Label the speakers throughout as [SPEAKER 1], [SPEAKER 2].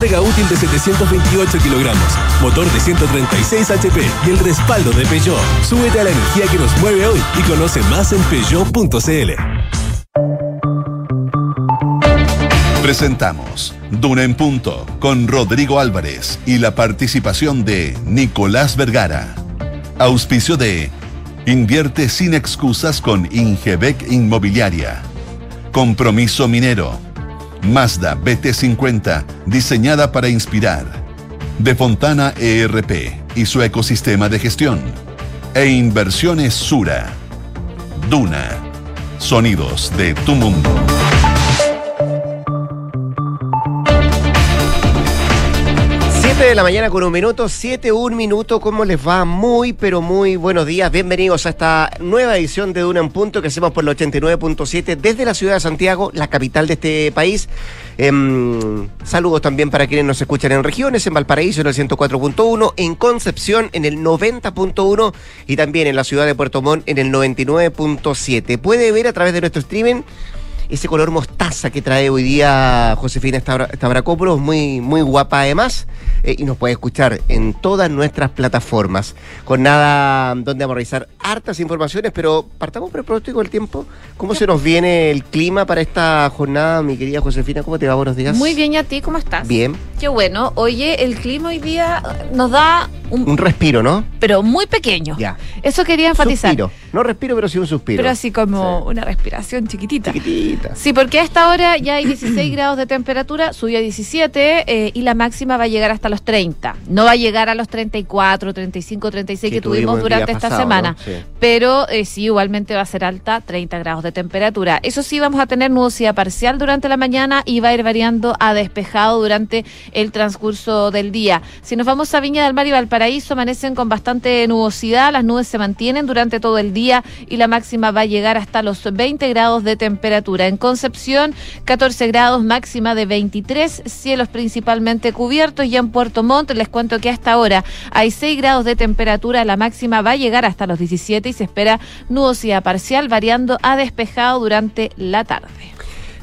[SPEAKER 1] Carga útil de 728 kilogramos, motor de 136 HP y el respaldo de Peugeot. Súbete a la energía que nos mueve hoy y conoce más en Peugeot.cl.
[SPEAKER 2] Presentamos Duna en Punto con Rodrigo Álvarez y la participación de Nicolás Vergara. Auspicio de Invierte sin excusas con Ingebec Inmobiliaria. Compromiso Minero. Mazda BT50, diseñada para inspirar. De Fontana ERP y su ecosistema de gestión. E Inversiones Sura. Duna. Sonidos de tu mundo.
[SPEAKER 3] 7 de la mañana con un minuto, 7, un minuto, ¿cómo les va? Muy, pero muy buenos días. Bienvenidos a esta nueva edición de Duna en Punto que hacemos por el 89.7 desde la ciudad de Santiago, la capital de este país. Em, saludos también para quienes nos escuchan en regiones, en Valparaíso en el 104.1, en Concepción en el 90.1 y también en la ciudad de Puerto Montt en el 99.7. Puede ver a través de nuestro streaming ese color mostaza que trae hoy día Josefina Stavrakopoulos, muy, muy guapa además, eh, y nos puede escuchar en todas nuestras plataformas. Con nada donde vamos a revisar hartas informaciones, pero partamos por el pronóstico del tiempo. ¿Cómo se nos viene el clima para esta jornada, mi querida Josefina? ¿Cómo te va? Buenos días.
[SPEAKER 4] Muy bien, ¿y a ti cómo estás?
[SPEAKER 3] Bien.
[SPEAKER 4] Qué bueno. Oye, el clima hoy día nos da un,
[SPEAKER 3] un respiro, ¿no?
[SPEAKER 4] Pero muy pequeño.
[SPEAKER 3] Ya.
[SPEAKER 4] Eso quería enfatizar.
[SPEAKER 3] Suspiro. No respiro, pero sí un suspiro.
[SPEAKER 4] Pero así como
[SPEAKER 3] Sí.
[SPEAKER 4] una respiración chiquitita.
[SPEAKER 3] Chiquitita.
[SPEAKER 4] Sí, porque a esta hora ya hay 16 grados de temperatura, subió a 17 eh, y la máxima va a llegar hasta los 30. No va a llegar a los 34, 35, 36 que,
[SPEAKER 3] Que tuvimos
[SPEAKER 4] durante esta
[SPEAKER 3] pasado,
[SPEAKER 4] semana.
[SPEAKER 3] ¿no? Sí.
[SPEAKER 4] Pero eh, sí, igualmente va a ser alta, 30 grados de temperatura. Eso sí, vamos a tener nubosidad parcial durante la mañana y va a ir variando a despejado durante el transcurso del día. Si nos vamos a Viña del Mar y Valparaíso, amanecen con bastante nubosidad, las nubes se mantienen durante todo el día y la máxima va a llegar hasta los 20 grados de temperatura. En Concepción, 14 grados, máxima de 23, cielos principalmente cubiertos. Y en Puerto Montt, les cuento que hasta ahora hay 6 grados de temperatura, la máxima va a llegar hasta los 17 y se espera nubosidad parcial variando a despejado durante la tarde.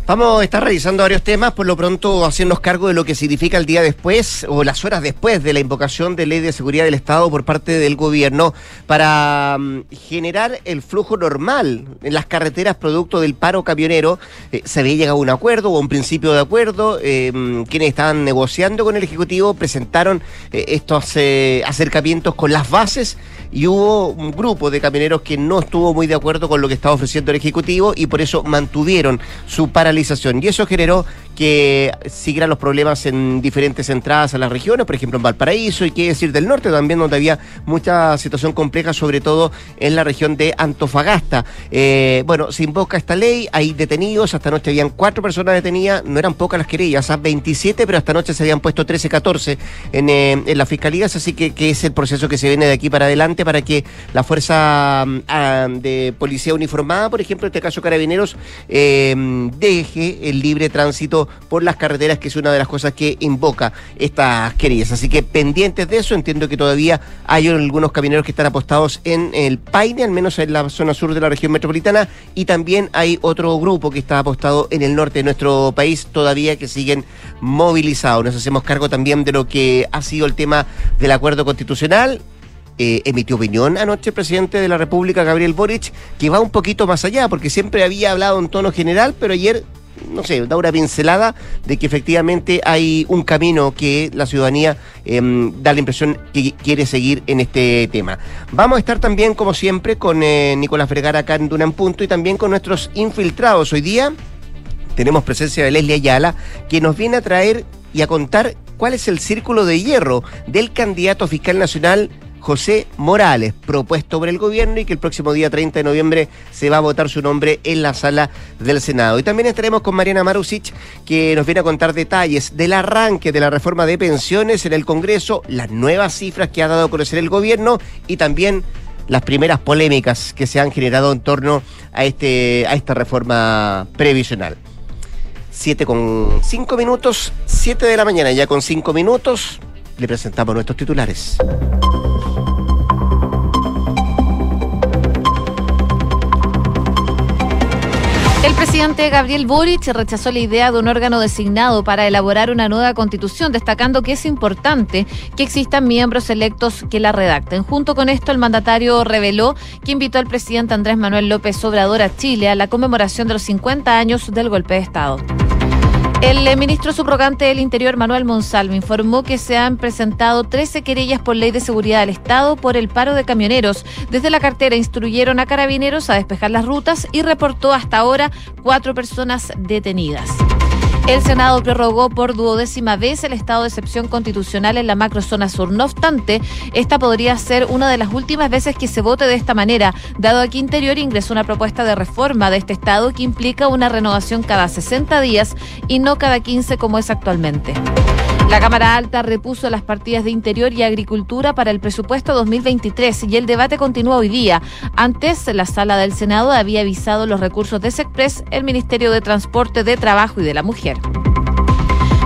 [SPEAKER 3] Vamos a estar revisando varios temas, por lo pronto haciéndonos cargo de lo que significa el día después o las horas después de la invocación de ley de seguridad del Estado por parte del gobierno para mm, generar el flujo normal en las carreteras producto del paro camionero. Eh, se había llegado a un acuerdo o un principio de acuerdo. eh, mm, quienes estaban negociando con el Ejecutivo presentaron eh, estos eh, acercamientos con las bases y hubo un grupo de camioneros que no estuvo muy de acuerdo con lo que estaba ofreciendo el Ejecutivo y por eso mantuvieron su paralización. Y eso generó que siguieran los problemas en diferentes entradas a las regiones, por ejemplo en Valparaíso y qué decir del norte también, donde había mucha situación compleja, sobre todo en la región de Antofagasta. Eh, bueno, se invoca esta ley, hay detenidos, hasta anoche habían cuatro personas detenidas, no eran pocas las querellas, a 27, pero hasta anoche se habían puesto 13, 14 en, eh, en las fiscalías, así que, que es el proceso que se viene de aquí para adelante para que la fuerza mm, ah, de policía uniformada, por ejemplo, en este caso carabineros, eh, deje el libre tránsito por las carreteras, que es una de las cosas que invoca estas querellas. Así que pendientes de eso, entiendo que todavía hay algunos camineros que están apostados en el Paine, al menos en la zona sur de la región metropolitana, y también hay otro grupo que está apostado en el norte de nuestro país, todavía que siguen movilizados. Nos hacemos cargo también de lo que ha sido el tema del acuerdo constitucional. Eh, emitió opinión anoche el presidente de la República, Gabriel Boric, que va un poquito más allá, porque siempre había hablado en tono general, pero ayer, no sé, da una pincelada de que efectivamente hay un camino que la ciudadanía eh, da la impresión que quiere seguir en este tema. Vamos a estar también, como siempre, con eh, Nicolás Vergara acá en Duna en Punto y también con nuestros infiltrados. Hoy día tenemos presencia de Leslie Ayala, que nos viene a traer y a contar cuál es el círculo de hierro del candidato fiscal nacional José Morales, propuesto por el gobierno y que el próximo día 30 de noviembre se va a votar su nombre en la sala del Senado. Y también estaremos con Mariana Marusic, que nos viene a contar detalles del arranque de la reforma de pensiones en el Congreso, las nuevas cifras que ha dado a conocer el gobierno y también las primeras polémicas que se han generado en torno a, este, a esta reforma previsional. 7 con 5 minutos, 7 de la mañana, ya con 5 minutos, le presentamos nuestros titulares.
[SPEAKER 4] El presidente Gabriel Boric rechazó la idea de un órgano designado para elaborar una nueva constitución, destacando que es importante que existan miembros electos que la redacten. Junto con esto, el mandatario reveló que invitó al presidente Andrés Manuel López Obrador a Chile a la conmemoración de los 50 años del golpe de Estado. El eh, ministro subrogante del Interior, Manuel Monsalvo, informó que se han presentado 13 querellas por ley de seguridad del Estado por el paro de camioneros. Desde la cartera instruyeron a carabineros a despejar las rutas y reportó hasta ahora cuatro personas detenidas. El Senado prorrogó por duodécima vez el estado de excepción constitucional en la macrozona sur. No obstante, esta podría ser una de las últimas veces que se vote de esta manera, dado que Interior ingresó una propuesta de reforma de este estado que implica una renovación cada 60 días y no cada 15 como es actualmente. La Cámara Alta repuso las partidas de Interior y Agricultura para el presupuesto 2023 y el debate continúa hoy día. Antes, la sala del Senado había avisado los recursos de SECPRES, el Ministerio de Transporte, de Trabajo y de la Mujer.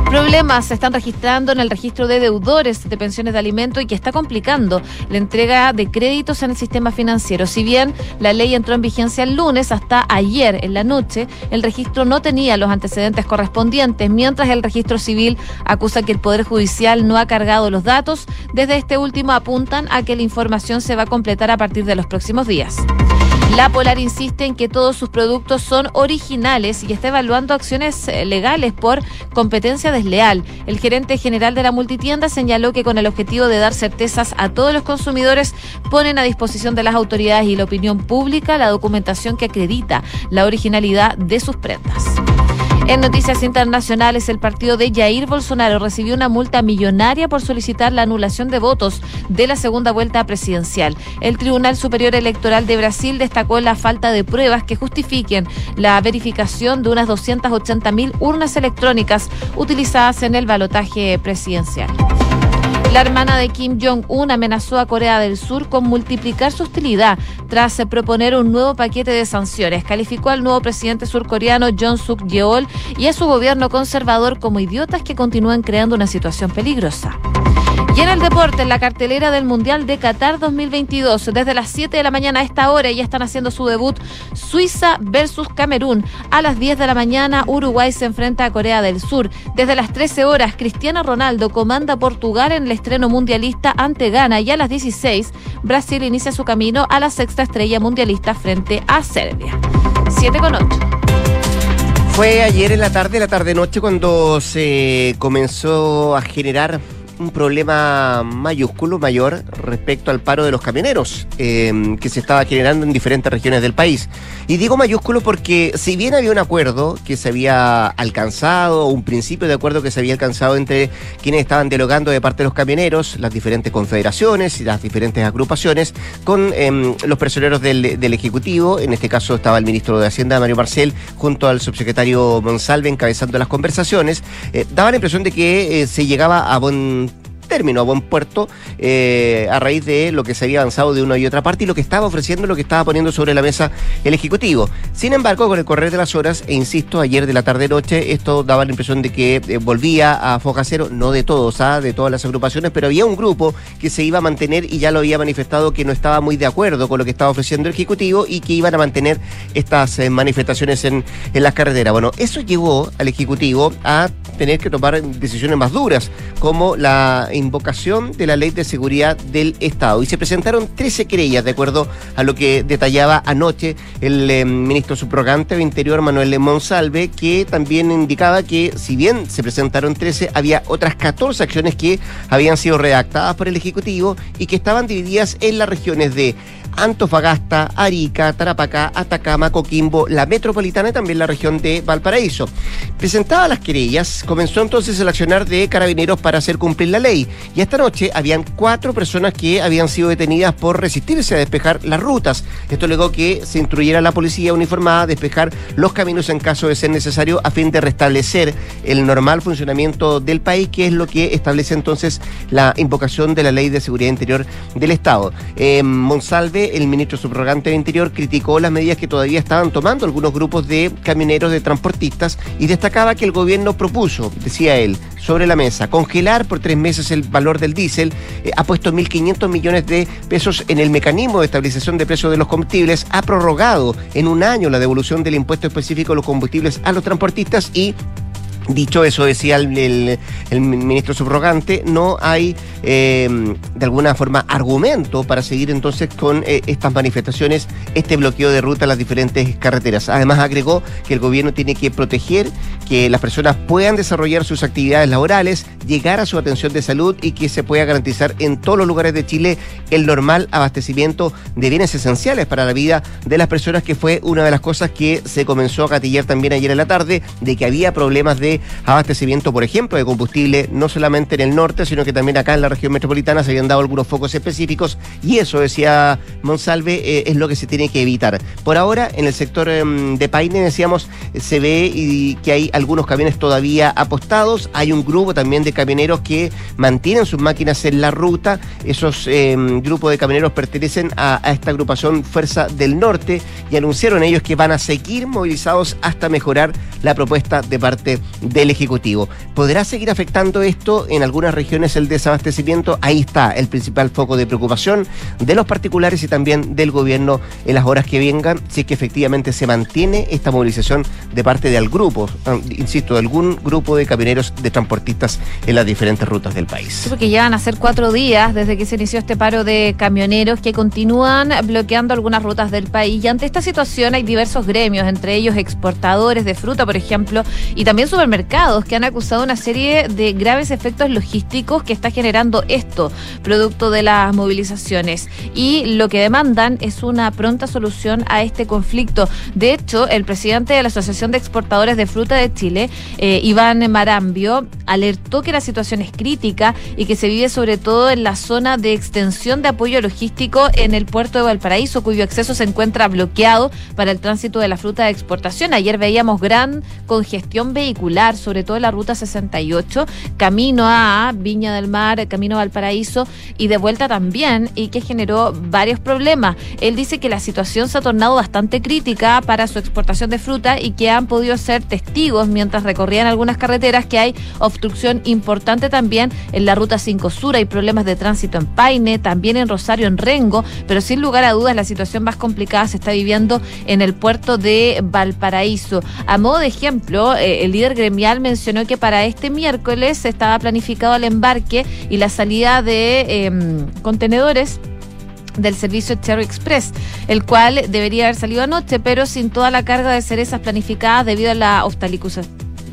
[SPEAKER 4] Problemas se están registrando en el registro de deudores de pensiones de alimento y que está complicando la entrega de créditos en el sistema financiero. Si bien la ley entró en vigencia el lunes, hasta ayer en la noche, el registro no tenía los antecedentes correspondientes, mientras el registro civil acusa que el Poder Judicial no ha cargado los datos. Desde este último apuntan a que la información se va a completar a partir de los próximos días. La Polar insiste en que todos sus productos son originales y está evaluando acciones eh, legales por competencia desleal. El gerente general de la multitienda señaló que con el objetivo de dar certezas a todos los consumidores ponen a disposición de las autoridades y la opinión pública la documentación que acredita la originalidad de sus prendas. En noticias internacionales, el partido de Jair Bolsonaro recibió una multa millonaria por solicitar la anulación de votos de la segunda vuelta presidencial. El Tribunal Superior Electoral de Brasil destacó la falta de pruebas que justifiquen la verificación de unas 280 mil urnas electrónicas utilizadas en el balotaje presidencial. La hermana de Kim Jong-un amenazó a Corea del Sur con multiplicar su hostilidad tras proponer un nuevo paquete de sanciones. Calificó al nuevo presidente surcoreano John Suk Yeol y a su gobierno conservador como idiotas que continúan creando una situación peligrosa. Y en el deporte, en la cartelera del Mundial de Qatar 2022, desde las 7 de la mañana a esta hora ya están haciendo su debut Suiza versus Camerún. A las 10 de la mañana, Uruguay se enfrenta a Corea del Sur. Desde las 13 horas, Cristiano Ronaldo comanda Portugal en el estreno mundialista ante Ghana. Y a las 16, Brasil inicia su camino a la sexta estrella mundialista frente a Serbia. 7 con 8.
[SPEAKER 3] Fue ayer en la tarde, la tarde-noche, cuando se comenzó a generar un problema mayúsculo, mayor, respecto al paro de los camioneros eh, que se estaba generando en diferentes regiones del país. Y digo mayúsculo porque si bien había un acuerdo que se había alcanzado, un principio de acuerdo que se había alcanzado entre quienes estaban dialogando de parte de los camioneros, las diferentes confederaciones y las diferentes agrupaciones, con em, los personeros del, Ejecutivo, en este caso estaba el ministro de Hacienda, Mario Marcel, junto al subsecretario Monsalve encabezando las conversaciones, eh, daba la impresión de que eh, se llegaba a buen término, a buen puerto, eh, a raíz de lo que se había avanzado de una y otra parte y lo que estaba ofreciendo, lo que estaba poniendo sobre la mesa el Ejecutivo. Sin embargo, con el correr de las horas, e insisto, ayer de la tarde-noche, esto daba la impresión de que eh, volvía a foja cero, no de todos, ¿ah? de todas las agrupaciones, pero había un grupo que se iba a mantener y ya lo había manifestado que no estaba muy de acuerdo con lo que estaba ofreciendo el Ejecutivo y que iban a mantener estas eh, manifestaciones en, en las carreteras. Bueno, eso llevó al Ejecutivo a tener que tomar decisiones más duras, como la invocación de la Ley de Seguridad del Estado. Y se presentaron 13 querellas, de acuerdo a lo que detallaba anoche el eh, ministro subrogante de Interior, Manuel Monsalve, que también indicaba que si bien se presentaron 13, había otras 14 acciones que habían sido redactadas por el Ejecutivo y que estaban divididas en las regiones de Antofagasta, Arica, Tarapacá, Atacama, Coquimbo, la metropolitana y también la región de Valparaíso. Presentadas las querellas, comenzó entonces el accionar de carabineros para hacer cumplir la ley. Y esta noche habían cuatro personas que habían sido detenidas por resistirse a despejar las rutas. Esto luego que se instruyera a la policía uniformada a despejar los caminos en caso de ser necesario a fin de restablecer el normal funcionamiento del país, que es lo que establece entonces la invocación de la ley de seguridad interior del Estado. Eh, Monsalve el ministro subrogante de Interior criticó las medidas que todavía estaban tomando algunos grupos de camioneros, de transportistas, y destacaba que el gobierno propuso, decía él, sobre la mesa, congelar por tres meses el valor del diésel, eh, ha puesto 1.500 millones de pesos en el mecanismo de estabilización de precios de los combustibles, ha prorrogado en un año la devolución del impuesto específico a los combustibles a los transportistas y Dicho eso, decía el, ministro subrogante, no hay em, de alguna forma argumento para seguir entonces con eh, estas manifestaciones, este bloqueo de ruta a las diferentes carreteras. Además agregó que el gobierno tiene que proteger que las personas puedan desarrollar sus actividades laborales, llegar a su atención de salud y que se pueda garantizar en todos los lugares de Chile el normal abastecimiento de bienes esenciales para la vida de las personas, que fue una de las cosas que se comenzó a gatillar también ayer en la tarde, de que había problemas de abastecimiento, por ejemplo, de combustible, no solamente en el norte, sino que también acá en la región metropolitana se habían dado algunos focos específicos y eso, decía Monsalve, eh, es lo que se tiene que evitar. Por ahora, en el sector em, de Paine, decíamos, se ve que hay algunos camiones todavía apostados, hay un grupo también de camioneros que mantienen sus máquinas en la ruta, esos em, grupos de camioneros pertenecen a esta agrupación Fuerza del Norte y anunciaron ellos que van a seguir movilizados hasta mejorar la propuesta de parte del Ejecutivo. ¿Podrá seguir afectando esto en algunas regiones el desabastecimiento? Ahí está el principal foco de preocupación de los particulares y también del gobierno en las horas que vengan, si es que efectivamente se mantiene esta movilización de parte de al grupo, ah, insisto, de algún grupo de camioneros de transportistas en las diferentes rutas del país.
[SPEAKER 4] Porque ya van a ser cuatro días desde que se inició este paro de camioneros que continúan bloqueando algunas rutas del país. Y ante esta situación hay diversos gremios, entre ellos exportadores de fruta, por ejemplo, y también supermercados que han acusado una serie de graves efectos logísticos que está generando esto, producto de las movilizaciones. Y lo que demandan es una pronta solución a este conflicto. De hecho, el presidente de la Asociación de Exportadores de Fruta de Chile, eh, Iván Marambio, alertó que la situación es crítica y que se vive sobre todo en la zona de extensión de apoyo logístico en el puerto de Valparaíso, cuyo acceso se encuentra bloqueado para el tránsito de la fruta de exportación. Ayer veíamos gran congestión vehicular, sobre todo la ruta 68, camino a Viña del Mar, camino a Valparaíso y de vuelta también, y que generó varios problemas. Él dice que la situación se ha tornado bastante crítica para su exportación de fruta y que han podido ser testigos mientras recorrían algunas carreteras que hay obstrucción importante también en la ruta 5 Sur, hay problemas de tránsito en Paine, también en Rosario, en Rengo, pero sin lugar a dudas la situación más complicada se está viviendo en el puerto de Valparaíso. A modo de ejemplo, eh, el líder gremial mencionó que para este miércoles estaba planificado el embarque y la salida de em, contenedores del servicio Cherry Express, el cual debería haber salido anoche, pero sin toda la carga de cerezas planificadas debido a la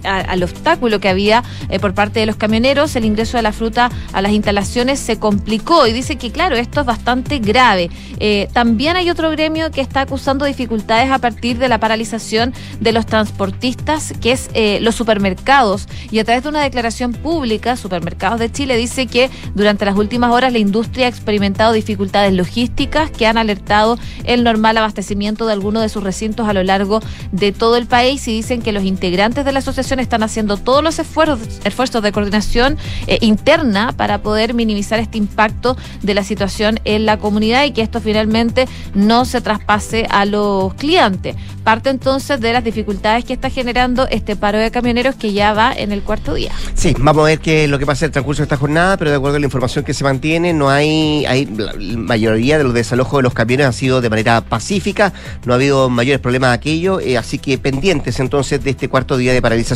[SPEAKER 4] al obstáculo que había eh, por parte de los camioneros, el ingreso de la fruta a las instalaciones se complicó y dice que, claro, esto es bastante grave. Eh, también hay otro gremio que está acusando dificultades a partir de la paralización de los transportistas, que es eh, los supermercados. Y a través de una declaración pública, Supermercados de Chile dice que durante las últimas horas la industria ha experimentado dificultades logísticas que han alertado el normal abastecimiento de algunos de sus recintos a lo largo de todo el país y dicen que los integrantes de la asociación están haciendo todos los esfuerzos, de coordinación eh, interna para poder minimizar este impacto de la situación en la comunidad y que esto finalmente no se traspase a los clientes. Parte entonces de las dificultades que está generando este paro de camioneros que ya va en el cuarto día.
[SPEAKER 3] Sí, vamos a ver qué es lo que pasa en el transcurso de esta jornada, pero de acuerdo a la información que se mantiene, no hay, hay la mayoría de los desalojos de los camiones han sido de manera pacífica, no ha habido mayores problemas de aquello, eh, así que pendientes entonces de este cuarto día de paralización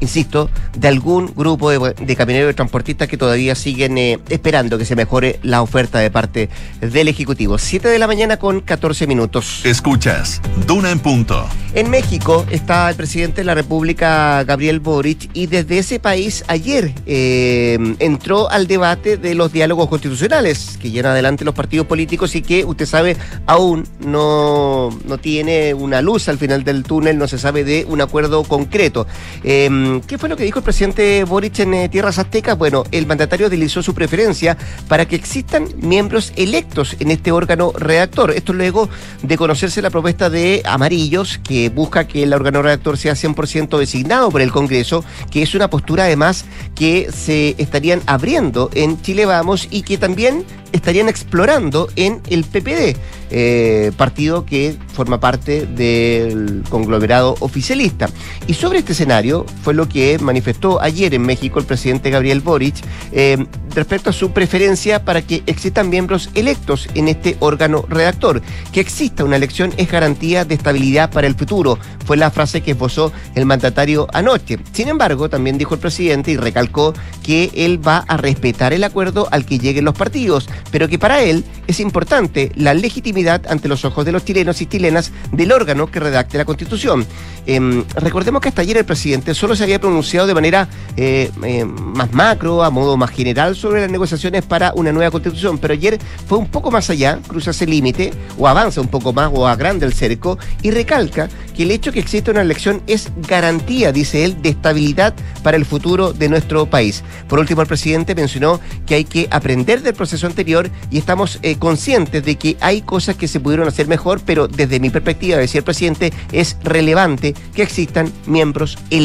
[SPEAKER 3] insisto, de algún grupo de, camioneros y transportistas que todavía siguen eh, esperando que se mejore la oferta de parte del Ejecutivo. 7 de la mañana con 14 minutos.
[SPEAKER 2] Escuchas, Duna en punto.
[SPEAKER 3] En México está el presidente de la República, Gabriel Boric, y desde ese país ayer eh, entró al debate de los diálogos constitucionales que llevan adelante los partidos políticos y que, usted sabe, aún no, no tiene una luz al final del túnel, no se sabe de un acuerdo concreto. Em, ¿Qué fue lo que dijo el presidente Boric en eh, Tierras Aztecas? Bueno, el mandatario utilizó su preferencia para que existan miembros electos en este órgano redactor. Esto luego de conocerse la propuesta de Amarillos, que busca que el órgano redactor sea 100% designado por el Congreso, que es una postura además que se estarían abriendo en Chile Vamos y que también estarían explorando en el PPD, eh, partido que forma parte del conglomerado oficialista. Y sobre este escenario fue lo que manifestó ayer en México el presidente Gabriel Boric eh, respecto a su preferencia para que existan miembros electos en este órgano redactor. Que exista una elección es garantía de estabilidad para el futuro, fue la frase que esbozó el mandatario anoche. Sin embargo, también dijo el presidente y recalcó que él va a respetar el acuerdo al que lleguen los partidos, pero que para él es importante la legitimidad ante los ojos de los chilenos y chilenas del órgano que redacte la Constitución. Em, recordemos que hasta ayer el presidente solo se había pronunciado de manera eh, eh, más macro, a modo más general, sobre las negociaciones para una nueva Constitución, pero ayer fue un poco más allá, cruza ese límite, o avanza un poco más, o agranda el cerco, y recalca que el hecho que exista una elección es garantía, dice él, de estabilidad para el futuro de nuestro país. Por último, el presidente mencionó que hay que aprender del proceso anterior y estamos eh, conscientes de que hay cosas que se pudieron hacer mejor, pero desde mi perspectiva, decía el presidente, es relevante que existan miembros electos.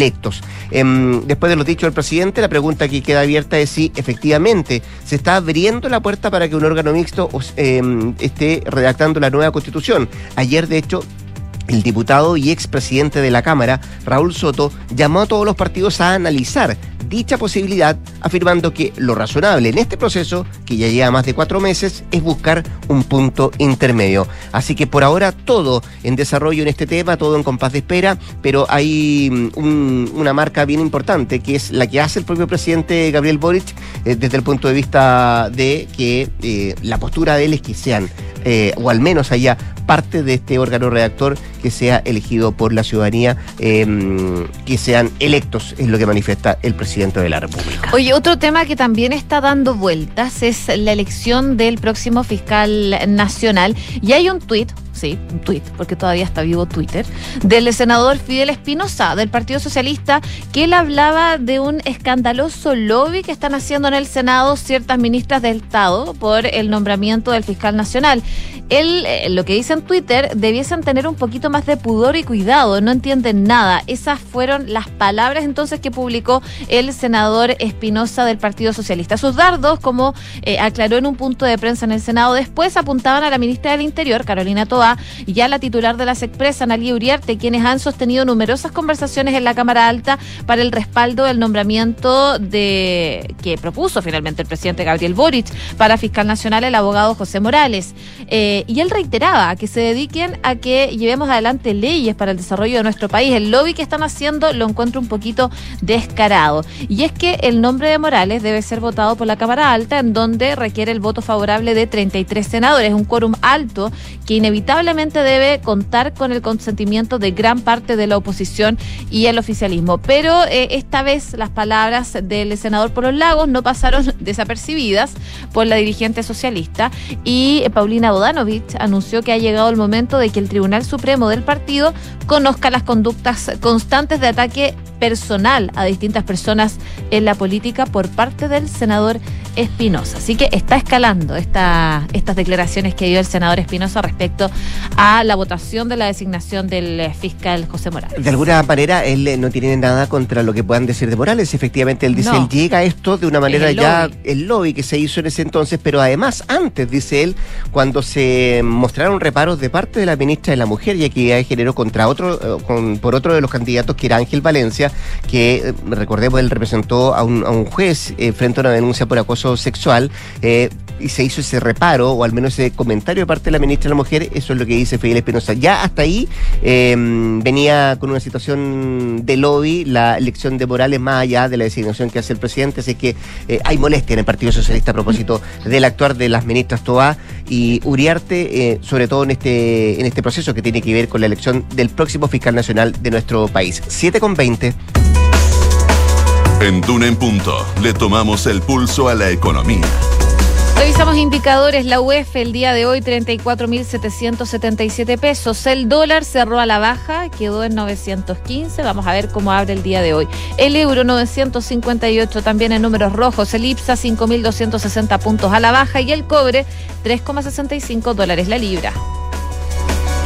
[SPEAKER 3] Em, después de lo dicho del presidente, la pregunta que queda abierta es si efectivamente se está abriendo la puerta para que un órgano mixto em, esté redactando la nueva constitución. Ayer, de hecho, el diputado y expresidente de la Cámara, Raúl Soto, llamó a todos los partidos a analizar dicha posibilidad, afirmando que lo razonable en este proceso, que ya lleva más de cuatro meses, es buscar un punto intermedio. Así que por ahora todo en desarrollo en este tema, todo en compás de espera, pero hay mm, una marca bien importante, que es la que hace el propio presidente Gabriel Boric, eh, desde el punto de vista de que eh, la postura de él es que sean, eh, o al menos haya parte de este órgano redactor que sea elegido por la ciudadanía, em, que sean electos, es lo que manifiesta el presidente de la República.
[SPEAKER 4] Oye, otro tema que también está dando vueltas es la elección del próximo fiscal nacional. Y hay un tuit, sí, un tuit, porque todavía está vivo Twitter, del senador Fidel Espinosa, del Partido Socialista, que él hablaba de un escandaloso lobby que están haciendo en el Senado ciertas ministras del Estado por el nombramiento del fiscal nacional. Él, eh, lo que dice en Twitter, debiesen tener un poquito más de pudor y cuidado, no entienden nada. Esas fueron las palabras entonces que publicó el senador Espinosa del Partido Socialista. Sus dardos, como eh, aclaró en un punto de prensa en el Senado, después apuntaban a la ministra del Interior, Carolina Toa, y a la titular de las expresas, Analia Uriarte, quienes han sostenido numerosas conversaciones en la Cámara Alta para el respaldo del nombramiento de que propuso finalmente el presidente Gabriel Boric para fiscal nacional el abogado José Morales. Eh, y él reiteraba que se dediquen a que llevemos adelante leyes para el desarrollo de nuestro país. El lobby que están haciendo lo encuentro un poquito descarado. Y es que el nombre de Morales debe ser votado por la Cámara Alta, en donde requiere el voto favorable de 33 senadores, un quórum alto que inevitablemente debe contar con el consentimiento de gran parte de la oposición y el oficialismo. Pero eh, esta vez las palabras del senador por los lagos no pasaron desapercibidas por la dirigente socialista y Paulina Bodano anunció que ha llegado el momento de que el Tribunal Supremo del partido conozca las conductas constantes de ataque personal a distintas personas en la política por parte del senador Espinosa. Así que está escalando esta, estas declaraciones que dio el senador Espinosa respecto a la votación de la designación del eh, fiscal José Morales.
[SPEAKER 3] De alguna manera, él eh, no tiene nada contra lo que puedan decir de Morales. Efectivamente, él dice, él llega a esto de una manera ya, el lobby que se hizo en ese entonces, pero además antes, dice él, cuando se mostraron reparos de parte de la ministra de la Mujer y Equidad de Género contra otro, eh, por otro de los candidatos que era Ángel Valencia, que recordemos, él representó a un, a un juez frente a una denuncia por acoso sexual eh, y se hizo ese reparo, o al menos ese comentario de parte de la ministra de la Mujer, eso es lo que dice Fidel Espinosa. Ya hasta ahí em, venía con una situación de lobby la elección de Morales más allá de la designación que hace el presidente, así que eh, hay molestia en el Partido Socialista a propósito del actuar de las ministras Toa y Uriarte, eh, sobre todo en este, en este proceso que tiene que ver con la elección del próximo fiscal nacional de nuestro país. 7 con 20.
[SPEAKER 2] En Duna en Punto le tomamos el pulso a la economía.
[SPEAKER 4] Revisamos indicadores. La UEF el día de hoy 34.777 pesos. El dólar cerró a la baja, quedó en 915. Vamos a ver cómo abre el día de hoy. El euro 958 también en números rojos. El IPSA 5.260 puntos a la baja y el cobre 3,65 dólares la libra.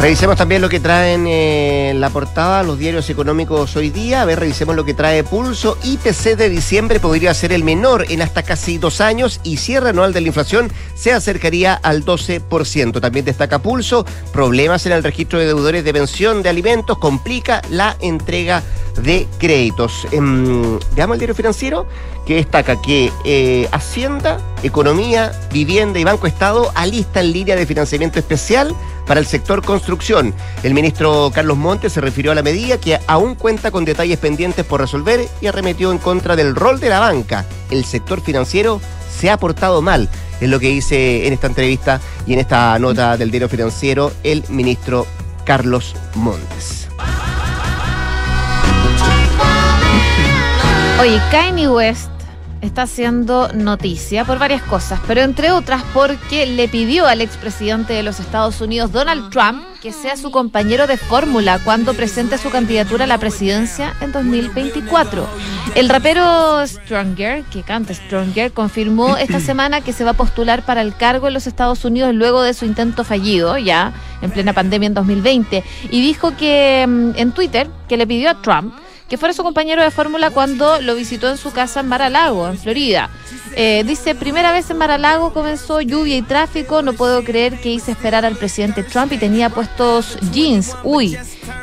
[SPEAKER 3] Revisemos también lo que traen eh, la portada los diarios económicos hoy día. A ver, revisemos lo que trae Pulso. IPC de diciembre podría ser el menor en hasta casi dos años y cierre anual de la inflación se acercaría al 12%. También destaca Pulso. Problemas en el registro de deudores de pensión de alimentos complica la entrega de créditos. Em, veamos el diario financiero que destaca que eh, Hacienda, Economía, Vivienda y Banco Estado alistan línea de financiamiento especial para el sector construcción. El ministro Carlos Montes se refirió a la medida que aún cuenta con detalles pendientes por resolver y arremetió en contra del rol de la banca. El sector financiero se ha portado mal, es lo que dice en esta entrevista y en esta nota del diario financiero el ministro Carlos Montes.
[SPEAKER 4] Oye, Kanye West está haciendo noticia por varias cosas, pero entre otras porque le pidió al expresidente de los Estados Unidos, Donald Trump, que sea su compañero de fórmula cuando presente su candidatura a la presidencia en 2024. El rapero Stronger, que canta Stronger, confirmó esta semana que se va a postular para el cargo en los Estados Unidos luego de su intento fallido, ya en plena pandemia en 2020, y dijo que mm, en Twitter que le pidió a Trump que fuera su compañero de fórmula cuando lo visitó en su casa en Mar-a-Lago, en Florida. Eh, dice, primera vez en Mar-a-Lago comenzó lluvia y tráfico, no puedo creer que hice esperar al presidente Trump y tenía puestos jeans. Uy,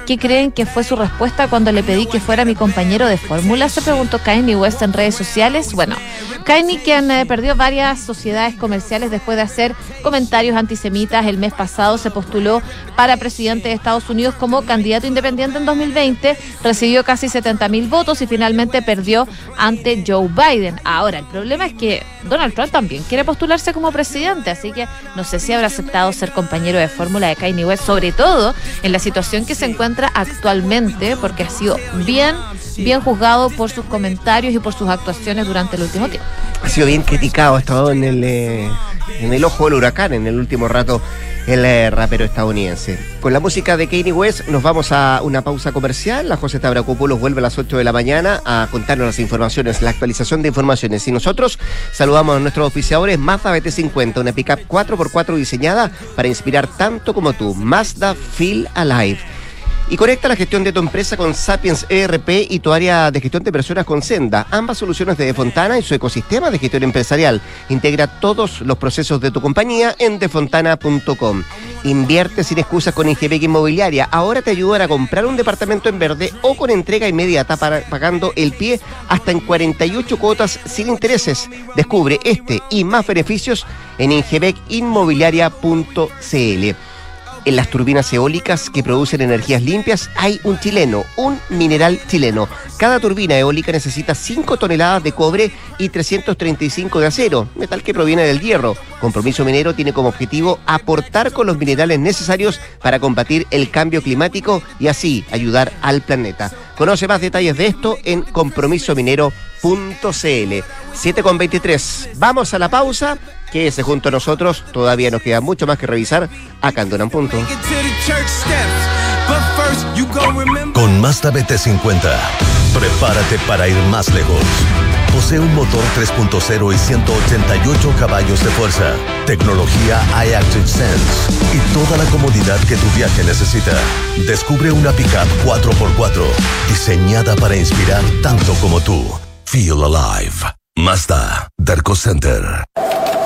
[SPEAKER 4] ¿qué creen que fue su respuesta cuando le pedí que fuera mi compañero de fórmula? Se preguntó Kanye West en redes sociales. Bueno, Kanye, quien eh, perdió varias sociedades comerciales después de hacer comentarios antisemitas el mes pasado, se postuló para presidente de Estados Unidos como candidato independiente en 2020, recibió casi 70 mil votos y finalmente perdió ante Joe Biden. Ahora, el problema es que Donald Trump también quiere postularse como presidente, así que no sé si habrá aceptado ser compañero de fórmula de Kanye West, sobre todo en la situación que se encuentra actualmente, porque ha sido bien, bien juzgado por sus comentarios y por sus actuaciones durante el último tiempo
[SPEAKER 3] ha sido bien criticado, ha estado en el, eh, en el ojo del huracán en el último rato el eh, rapero estadounidense. Con la música de Kanye West nos vamos a una pausa comercial. La José Tabracopulos vuelve a las 8 de la mañana a contarnos las informaciones, la actualización de informaciones. Y nosotros saludamos a nuestros oficiadores Mazda BT50, una pickup 4x4 diseñada para inspirar tanto como tú. Mazda Feel Alive y conecta la gestión de tu empresa con Sapiens ERP y tu área de gestión de personas con Senda, ambas soluciones de Defontana y su ecosistema de gestión empresarial. Integra todos los procesos de tu compañía en defontana.com. Invierte sin excusas con Ingebec Inmobiliaria. Ahora te ayudan a comprar un departamento en verde o con entrega inmediata pagando el pie hasta en 48 cuotas sin intereses. Descubre este y más beneficios en ingebecinmobiliaria.cl en las turbinas eólicas que producen energías limpias hay un chileno, un mineral chileno. Cada turbina eólica necesita 5 toneladas de cobre y 335 de acero, metal que proviene del hierro. Compromiso Minero tiene como objetivo aportar con los minerales necesarios para combatir el cambio climático y así ayudar al planeta. Conoce más detalles de esto en compromisominero.cl. 7 con 23. Vamos a la pausa Quédese junto a nosotros, todavía nos queda mucho más que revisar acá en Punto.
[SPEAKER 1] Con Mazda BT50, prepárate para ir más lejos. Posee un motor 3.0 y 188 caballos de fuerza, tecnología iActive Sense y toda la comodidad que tu viaje necesita. Descubre una pickup 4x4 diseñada para inspirar tanto como tú. Feel alive. Mazda, Darko Center.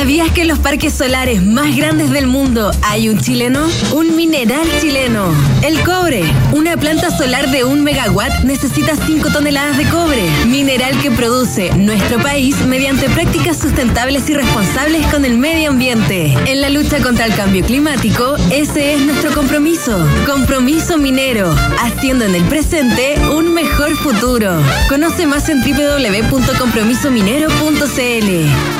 [SPEAKER 5] ¿Sabías que en los parques solares más grandes del mundo hay un chileno? Un mineral chileno. El cobre. Una planta solar de un megawatt necesita 5 toneladas de cobre. Mineral que produce nuestro país mediante prácticas sustentables y responsables con el medio ambiente. En la lucha contra el cambio climático, ese es nuestro compromiso. Compromiso minero. Haciendo en el presente un mejor futuro. Conoce más en www.compromisominero.cl.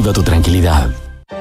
[SPEAKER 6] tu tranquilidad.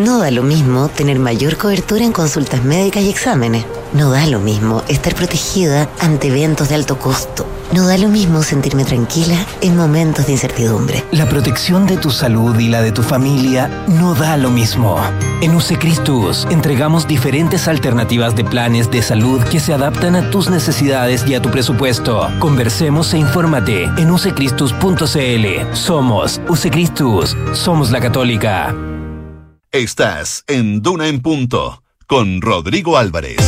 [SPEAKER 7] No da lo mismo tener mayor cobertura en consultas médicas y exámenes. No da lo mismo estar protegida ante eventos de alto costo. No da lo mismo sentirme tranquila en momentos de incertidumbre.
[SPEAKER 8] La protección de tu salud y la de tu familia no da lo mismo. En Usecristus entregamos diferentes alternativas de planes de salud que se adaptan a tus necesidades y a tu presupuesto. Conversemos e infórmate en usecristus.cl. Somos Usecristus. Somos la católica.
[SPEAKER 2] Estás en Duna en Punto con Rodrigo Álvarez.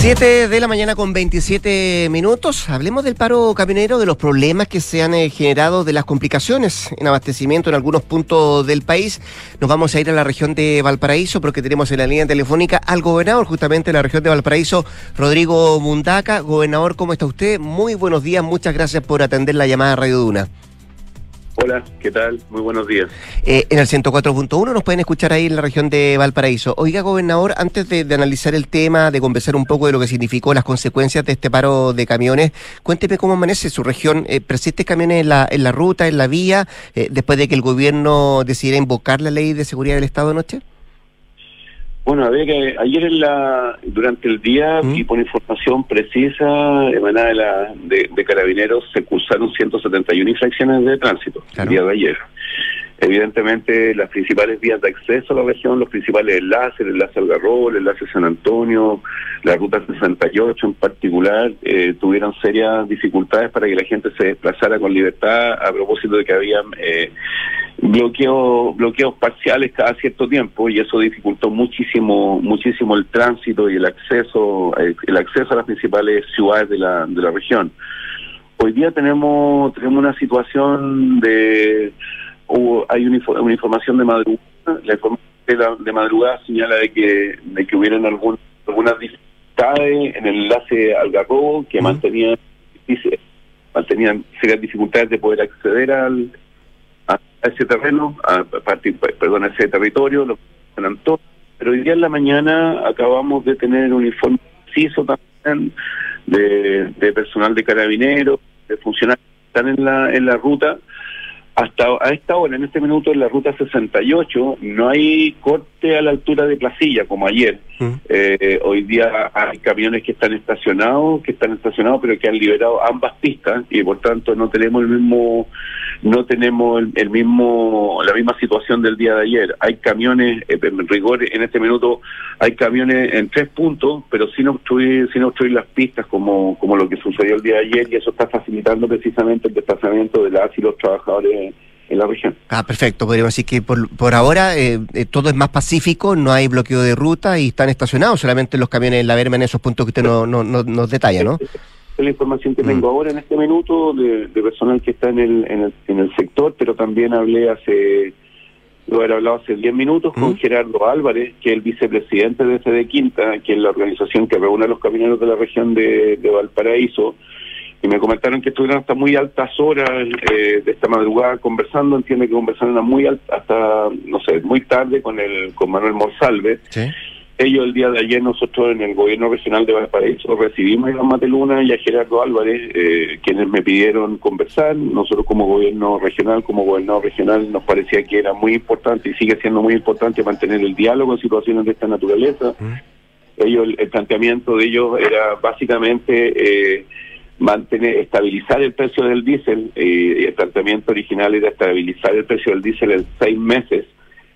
[SPEAKER 3] 7 de la mañana con 27 minutos. Hablemos del paro camionero, de los problemas que se han eh, generado, de las complicaciones en abastecimiento en algunos puntos del país. Nos vamos a ir a la región de Valparaíso porque tenemos en la línea telefónica al gobernador justamente de la región de Valparaíso, Rodrigo Mundaca. Gobernador, ¿cómo está usted? Muy buenos días, muchas gracias por atender la llamada Radio Duna.
[SPEAKER 9] Hola, ¿qué tal? Muy buenos días.
[SPEAKER 3] Eh, en el 104.1 nos pueden escuchar ahí en la región de Valparaíso. Oiga, gobernador, antes de, de, analizar el tema, de conversar un poco de lo que significó las consecuencias de este paro de camiones, cuénteme cómo amanece su región. Eh, ¿Persiste camiones en la, en la ruta, en la vía, eh, después de que el gobierno decidiera invocar la ley de seguridad del Estado anoche?
[SPEAKER 9] Bueno, había que ayer en la durante el día
[SPEAKER 3] ¿Mm?
[SPEAKER 9] y por información precisa emanada de, la, de, de carabineros se cursaron 171 infracciones de tránsito
[SPEAKER 3] Claro.
[SPEAKER 9] el día de ayer. Evidentemente las principales vías de acceso a la región, los principales enlaces, el enlace Algarrobo, el enlace San Antonio, la ruta 68 en particular, eh, tuvieron serias dificultades para que la gente se desplazara con libertad a propósito de que había eh, bloqueo, bloqueos parciales cada cierto tiempo y eso dificultó muchísimo muchísimo el tránsito y el acceso eh, el acceso a las principales ciudades de la, de la región. Hoy día tenemos tenemos una situación de hubo, hay una, info- una información de madrugada, la información de, la- de madrugada señala de que de que hubieron algún, algunas dificultades en el enlace Algarrobo que mantenían mantenían serias dificultades de poder acceder al a, ese terreno, a, partir, perdón, a ese territorio, lo Antonio. Pero hoy día en la mañana acabamos de tener un informe preciso también de, de personal de carabineros, de funcionarios que están en la, en la ruta. Hasta a esta hora, en este minuto, en la ruta 68, no hay corte a la altura de Placilla como ayer. Eh, hoy día hay camiones que están estacionados, que están estacionados, pero que han liberado ambas pistas y por tanto no tenemos el mismo, no tenemos el, el mismo, la misma situación del día de ayer. Hay camiones, eh, en rigor, en este minuto hay camiones en tres puntos, pero sin obstruir, sin obstruir las pistas como, como lo que sucedió el día de ayer y eso está facilitando precisamente el desplazamiento de las y los trabajadores en la región.
[SPEAKER 3] Ah, perfecto. Podríamos decir que por, por ahora eh, eh, todo es más pacífico, no hay bloqueo de ruta y están estacionados solamente los camiones en la verma en esos puntos que usted no, no, no- nos detalla, ¿no?
[SPEAKER 9] Es la información que
[SPEAKER 3] Mm.
[SPEAKER 9] tengo ahora en este minuto de, de personal que está en el, en, el, en el sector, pero también hablé hace, lo haber hablado hace 10 minutos
[SPEAKER 3] Mm.
[SPEAKER 9] con Gerardo Álvarez, que es el vicepresidente de CD Quinta, que es la organización que reúne a los camioneros de la región de, de Valparaíso, y me comentaron que estuvieron hasta muy altas horas eh, de esta madrugada conversando, entiende que conversaron muy al- hasta, no sé, muy tarde con el con Manuel Monsalve.
[SPEAKER 3] Sí.
[SPEAKER 9] Ellos el día de ayer nosotros en el gobierno regional de Valparaíso recibimos a Iván Mateluna y a Gerardo Álvarez, eh, quienes me pidieron conversar. Nosotros como gobierno regional, como gobernador regional, nos parecía que era muy importante y sigue siendo muy importante mantener el diálogo en situaciones de esta naturaleza. Ellos, el, el planteamiento de ellos era básicamente eh, mantener, estabilizar el precio del diésel. eh, y el planteamiento original era estabilizar el precio del diésel en seis meses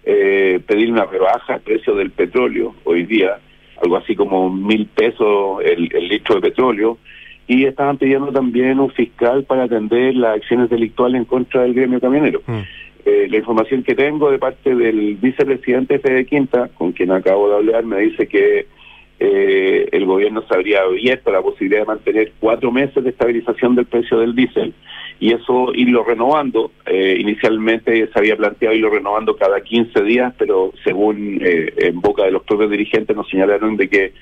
[SPEAKER 9] eh, pedir una rebaja al precio del petróleo hoy día, algo así como mil pesos el, el litro de petróleo, y estaban pidiendo también un fiscal para atender las acciones delictuales en contra del gremio camionero. Eh, la información que tengo de parte del vicepresidente Fede Quinta, con quien acabo de hablar, me dice que eh, el gobierno se habría abierto la posibilidad de mantener cuatro meses de estabilización del precio del diésel y eso irlo renovando. Eh, inicialmente se había planteado irlo renovando cada 15 días, pero según eh, en boca de los propios dirigentes nos señalaron de que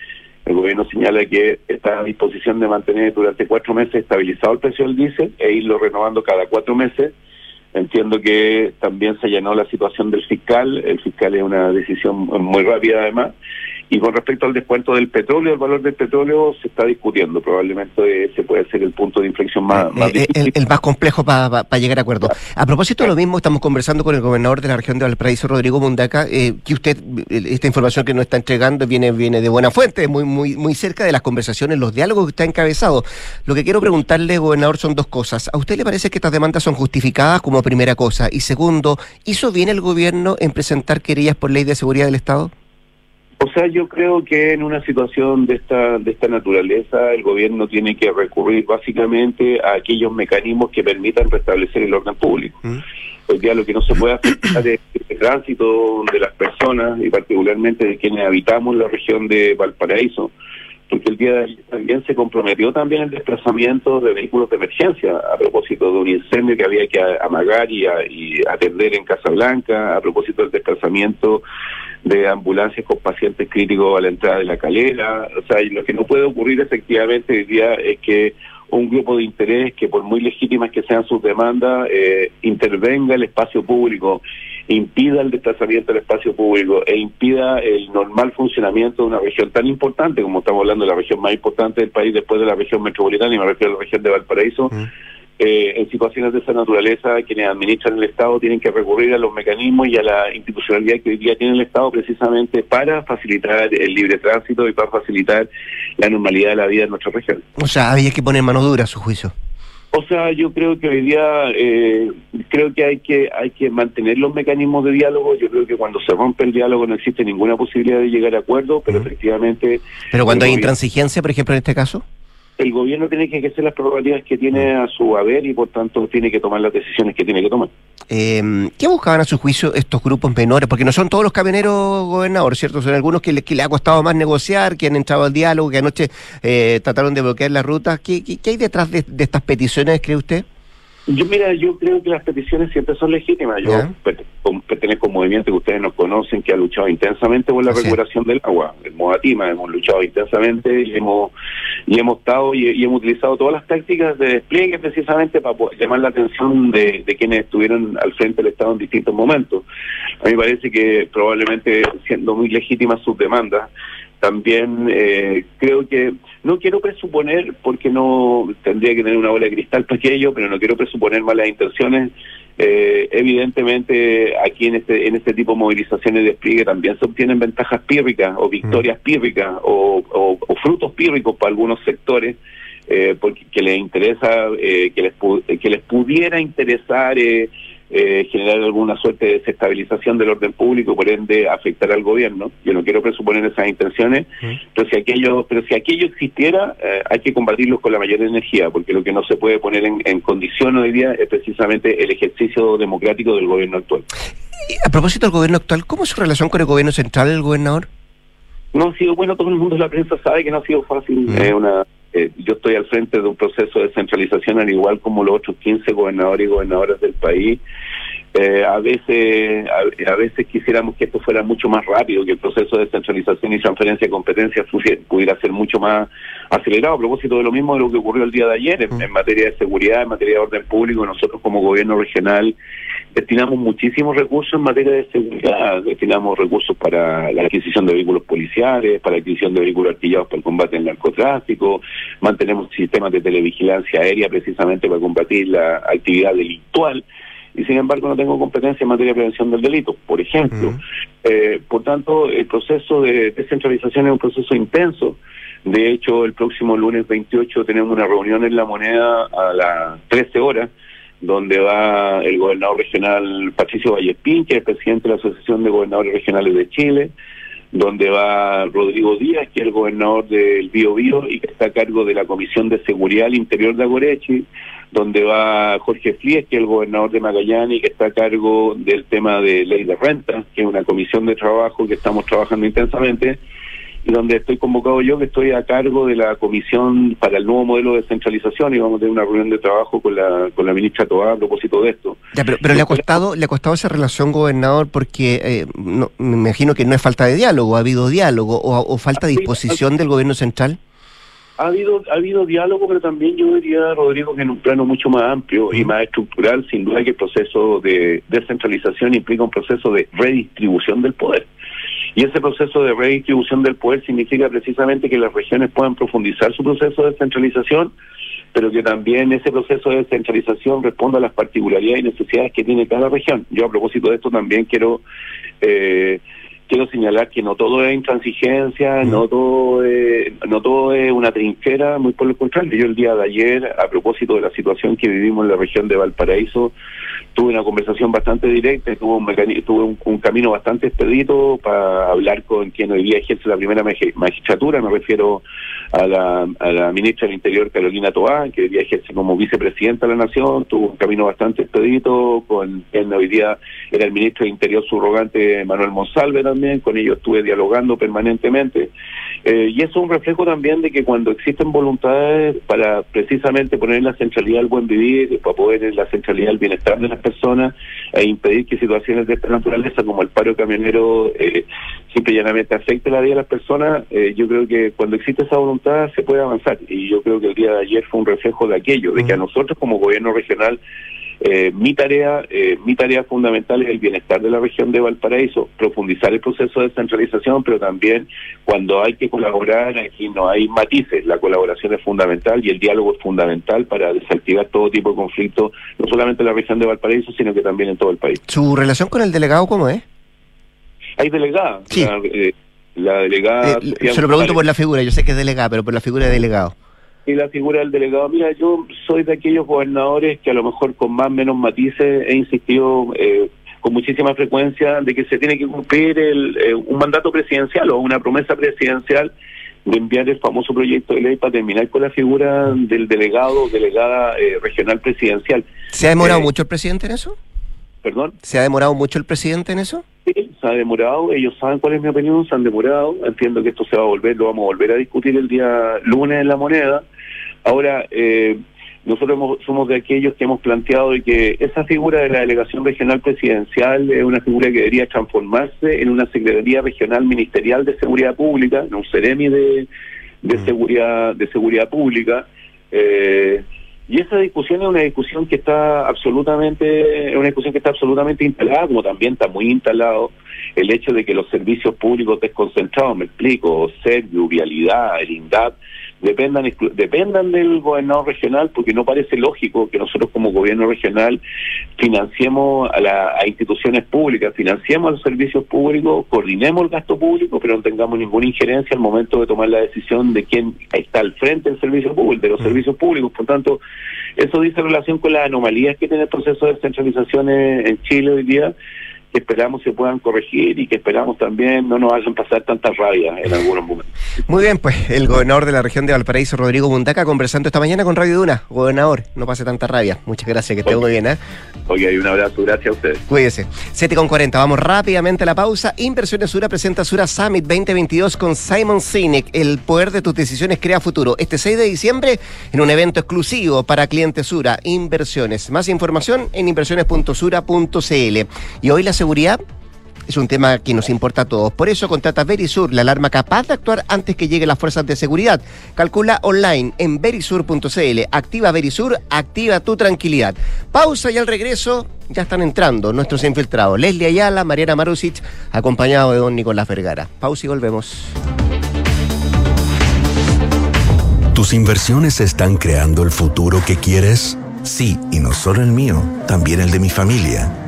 [SPEAKER 9] el gobierno señala que está a disposición de mantener durante cuatro meses estabilizado el precio del diésel e irlo renovando cada cuatro meses. Entiendo que también se llenó la situación del fiscal. El fiscal es una decisión muy rápida además. Y con respecto al descuento del petróleo, el valor del petróleo se está discutiendo. Probablemente ese puede ser el punto de inflexión más, más
[SPEAKER 3] Eh, el, el más complejo para llegar a acuerdo. A propósito de lo mismo, estamos conversando con el gobernador de la región de Valparaíso, Rodrigo Mundaca, eh, que usted, eh, esta información que nos está entregando viene, viene de buena fuente, muy, muy, muy cerca de las conversaciones, los diálogos que está encabezado. Lo que quiero preguntarle, gobernador, son dos cosas. ¿A usted le parece que estas demandas son justificadas como primera cosa? Y segundo, ¿hizo bien el gobierno en presentar querellas por ley de seguridad del Estado?
[SPEAKER 9] O sea, yo creo que en una situación de esta de esta naturaleza el gobierno tiene que recurrir básicamente a aquellos mecanismos que permitan restablecer el orden público. Hoy día lo que no se puede afectar es el tránsito de las personas y particularmente de quienes habitamos la región de Valparaíso, porque el día de ayer también se comprometió también el desplazamiento de vehículos de emergencia a propósito de un incendio que había que amagar y, a- y atender en Casablanca, a propósito del desplazamiento de ambulancias con pacientes críticos a la entrada de la calera. O sea, y lo que no puede ocurrir efectivamente hoy es que un grupo de interés que por muy legítimas que sean sus demandas, eh, intervenga el espacio público, impida el desplazamiento del espacio público e impida el normal funcionamiento de una región tan importante como estamos hablando de la región más importante del país después de la región metropolitana y me refiero a la región de Valparaíso. Eh, en situaciones de esa naturaleza, quienes administran el Estado tienen que recurrir a los mecanismos y a la institucionalidad que hoy día tiene el Estado precisamente para facilitar el libre tránsito y para facilitar la normalidad de la vida en nuestra región.
[SPEAKER 3] O sea, había que poner mano dura a su juicio.
[SPEAKER 9] O sea, yo creo que hoy día eh, creo que hay que hay que mantener los mecanismos de diálogo. Yo creo que cuando se rompe el diálogo no existe ninguna posibilidad de llegar a acuerdo, pero efectivamente
[SPEAKER 3] Pero cuando hay intransigencia, por ejemplo, en este caso.
[SPEAKER 9] El gobierno tiene que ejercer las prerrogativas que tiene a su haber y por tanto tiene que tomar las decisiones que tiene que tomar.
[SPEAKER 3] Eh, ¿Qué buscaban a su juicio estos grupos menores? Porque no son todos los camioneros gobernadores, ¿cierto? Son algunos que le, que le ha costado más negociar, que han entrado al diálogo, que anoche eh, trataron de bloquear las rutas. ¿Qué, qué, qué hay detrás de, de estas peticiones, cree usted?
[SPEAKER 9] Yo mira, yo creo que las peticiones siempre son legítimas. Yo pertenezco a un movimiento que ustedes nos conocen, que ha luchado intensamente por la
[SPEAKER 3] Así es.
[SPEAKER 9] recuperación del agua. El Modatima hemos luchado intensamente y hemos y hemos estado y, y hemos utilizado todas las tácticas de despliegue precisamente para llamar la atención de, de quienes estuvieron al frente del Estado en distintos momentos. A mí me parece que probablemente siendo muy legítimas sus demandas, también eh, creo que no quiero presuponer porque no tendría que tener una bola de cristal para aquello, pero no quiero presuponer malas intenciones. Eh, evidentemente aquí en este en este tipo de movilizaciones de despliegue también se obtienen ventajas pírricas o victorias pírricas o, o- o frutos pírricos para algunos sectores eh, porque que les interesa eh, que les pu- que les pudiera interesar eh, eh, generar alguna suerte de desestabilización del orden público, por ende afectar al gobierno. Yo no quiero presuponer esas intenciones, pero si aquello, pero si aquello existiera, eh, hay que combatirlo con la mayor energía, porque lo que no se puede poner en, en condición hoy día es precisamente el ejercicio democrático del gobierno actual.
[SPEAKER 3] A propósito del gobierno actual, ¿cómo es su relación con el gobierno central, el gobernador?
[SPEAKER 9] No ha sido bueno, todo el mundo de la prensa sabe que no ha sido fácil. Eh, una, eh, yo estoy al frente de un proceso de descentralización, al igual como los otros 15 gobernadores y gobernadoras del país. Eh, a veces a, veces quisiéramos que esto fuera mucho más rápido, que el proceso de descentralización y transferencia de competencias pudiera ser mucho más acelerado. A propósito de lo mismo de lo que ocurrió el día de ayer en, en materia de seguridad, en materia de orden público, nosotros como gobierno regional destinamos muchísimos recursos en materia de seguridad, destinamos recursos para la adquisición de vehículos policiales, para la adquisición de vehículos artillados para el combate al narcotráfico, mantenemos sistemas de televigilancia aérea precisamente para combatir la actividad delictual y sin embargo no tengo competencia en materia de prevención del delito, por ejemplo. Eh, por tanto, el proceso de descentralización es un proceso intenso. De hecho, el próximo lunes 28 tenemos una reunión en La Moneda a las 13 horas donde va el gobernador regional Patricio Vallespín, que es presidente de la Asociación de Gobernadores Regionales de Chile, donde va Rodrigo Díaz, que es el gobernador del Bío Bío y que está a cargo de la Comisión de Seguridad al Interior de Agorechi, donde va Jorge Flies, que es el gobernador de Magallanes y que está a cargo del tema de ley de renta, que es una comisión de trabajo que estamos trabajando intensamente, y donde estoy convocado yo, que estoy a cargo de la comisión para el nuevo modelo de descentralización y vamos a tener una reunión de trabajo con la, con la ministra Toá a propósito de esto.
[SPEAKER 3] pero, le ha costado le ha costado esa relación, gobernador, porque eh, no, me imagino que no es falta de diálogo, ha habido diálogo o, falta de disposición del gobierno central.
[SPEAKER 9] Ha habido, ha habido diálogo, pero también yo diría, Rodrigo, que en un plano mucho más amplio y más estructural, sin duda que el proceso de descentralización implica un proceso de redistribución del poder. Y ese proceso de redistribución del poder significa precisamente que las regiones puedan profundizar su proceso de descentralización, pero que también ese proceso de descentralización responda a las particularidades y necesidades que tiene cada región. Yo a propósito de esto también quiero eh, quiero señalar que no todo es intransigencia, no todo es, no todo es una trinchera, muy por el contrario. Yo el día de ayer, a propósito de la situación que vivimos en la región de Valparaíso, tuve una conversación bastante directa, tuve un, tuve un, camino bastante expedito para hablar con quien hoy día ejerce la primera magistratura, me refiero a la, a la ministra del Interior Carolina Toá, que hoy día ejerce como vicepresidenta de la Nación, tuvo un camino bastante expedito con quien hoy día era el ministro de Interior subrogante Manuel Monsalve también, con ellos estuve dialogando permanentemente. Eh, y eso es un reflejo también de que cuando existen voluntades para precisamente poner la centralidad al buen vivir, para poner la centralidad al bienestar de las personas e impedir que situaciones de esta naturaleza como el paro camionero eh, simple y llanamente afecte la vida de las personas, eh, yo creo que cuando existe esa voluntad se puede avanzar. Y yo creo que el día de ayer fue un reflejo de aquello, de que a nosotros como gobierno regional eh, mi tarea, eh, mi tarea fundamental es el bienestar de la región de Valparaíso, profundizar el proceso de descentralización, pero también cuando hay que colaborar, aquí no hay matices, la colaboración es fundamental y el diálogo es fundamental para desactivar todo tipo de conflicto, no solamente en la región de Valparaíso, sino que también en todo el país.
[SPEAKER 3] ¿Su relación con el delegado cómo es?
[SPEAKER 9] Hay delegada.
[SPEAKER 3] Sí.
[SPEAKER 9] La, eh, delegada...
[SPEAKER 3] se lo pregunto por la figura, yo sé que es delegada, pero por la figura de delegado
[SPEAKER 9] y la figura del delegado. Mira, yo soy de aquellos gobernadores que a lo mejor con más menos matices he insistido eh, con muchísima frecuencia de que se tiene que cumplir el, eh, un mandato presidencial o una promesa presidencial de enviar el famoso proyecto de ley para terminar con la figura del delegado o delegada eh, regional presidencial.
[SPEAKER 3] ¿Se ha demorado mucho el presidente en eso?
[SPEAKER 9] ¿Perdón?
[SPEAKER 3] ¿Se ha demorado mucho el presidente en eso?
[SPEAKER 9] Sí, se ha demorado, ellos saben cuál es mi opinión, se han demorado, entiendo que esto se va a volver, lo vamos a volver a discutir el día lunes en la moneda, Ahora, eh, nosotros somos de aquellos que hemos planteado y que esa figura de la delegación regional presidencial es una figura que debería transformarse en una Secretaría Regional Ministerial de Seguridad Pública, en un CEREMI de, de, mm. seguridad, de seguridad Pública. Eh, y esa discusión es una discusión que está absolutamente, es una discusión que está absolutamente instalada, como también está muy instalado el hecho de que los servicios públicos desconcentrados, me explico, Servio, Vialidad, el dependan dependan del gobernador regional porque no parece lógico que nosotros como gobierno regional financiemos a, las instituciones públicas, financiemos a los servicios públicos, coordinemos el gasto público, pero no tengamos ninguna injerencia al momento de tomar la decisión de quién está al frente del servicio público, de los mm. servicios públicos. Por tanto, eso dice relación con las anomalías que tiene el proceso de descentralización en Chile hoy día que esperamos se puedan corregir y que esperamos también no nos hagan pasar tanta rabia en algunos momentos.
[SPEAKER 3] Muy bien, pues el gobernador de la región de Valparaíso, Rodrigo Mundaca, conversando esta mañana con Radio Duna. Gobernador, no pase tanta rabia. Muchas gracias, que esté muy bien. ¿eh?
[SPEAKER 9] Oye, un abrazo, gracias a ustedes.
[SPEAKER 3] Cuídese. 7 con 40, vamos rápidamente a la pausa. Inversiones Sura presenta Sura Summit 2022 con Simon Sinek. El poder de tus decisiones crea futuro. Este 6 de diciembre en un evento exclusivo para clientes Sura. Inversiones. Más información en inversiones.sura.cl. Y hoy las seguridad es un tema que nos importa a todos. Por eso contrata Verisur, la alarma capaz de actuar antes que lleguen las fuerzas de seguridad. Calcula online en verisur.cl. Activa Verisur, activa tu tranquilidad. Pausa y al regreso ya están entrando nuestros infiltrados. Leslie Ayala, Mariana Marusic, acompañado de don Nicolás Vergara. Pausa y volvemos.
[SPEAKER 1] ¿Tus inversiones están creando el futuro que quieres? Sí, y no solo el mío, también el de mi familia.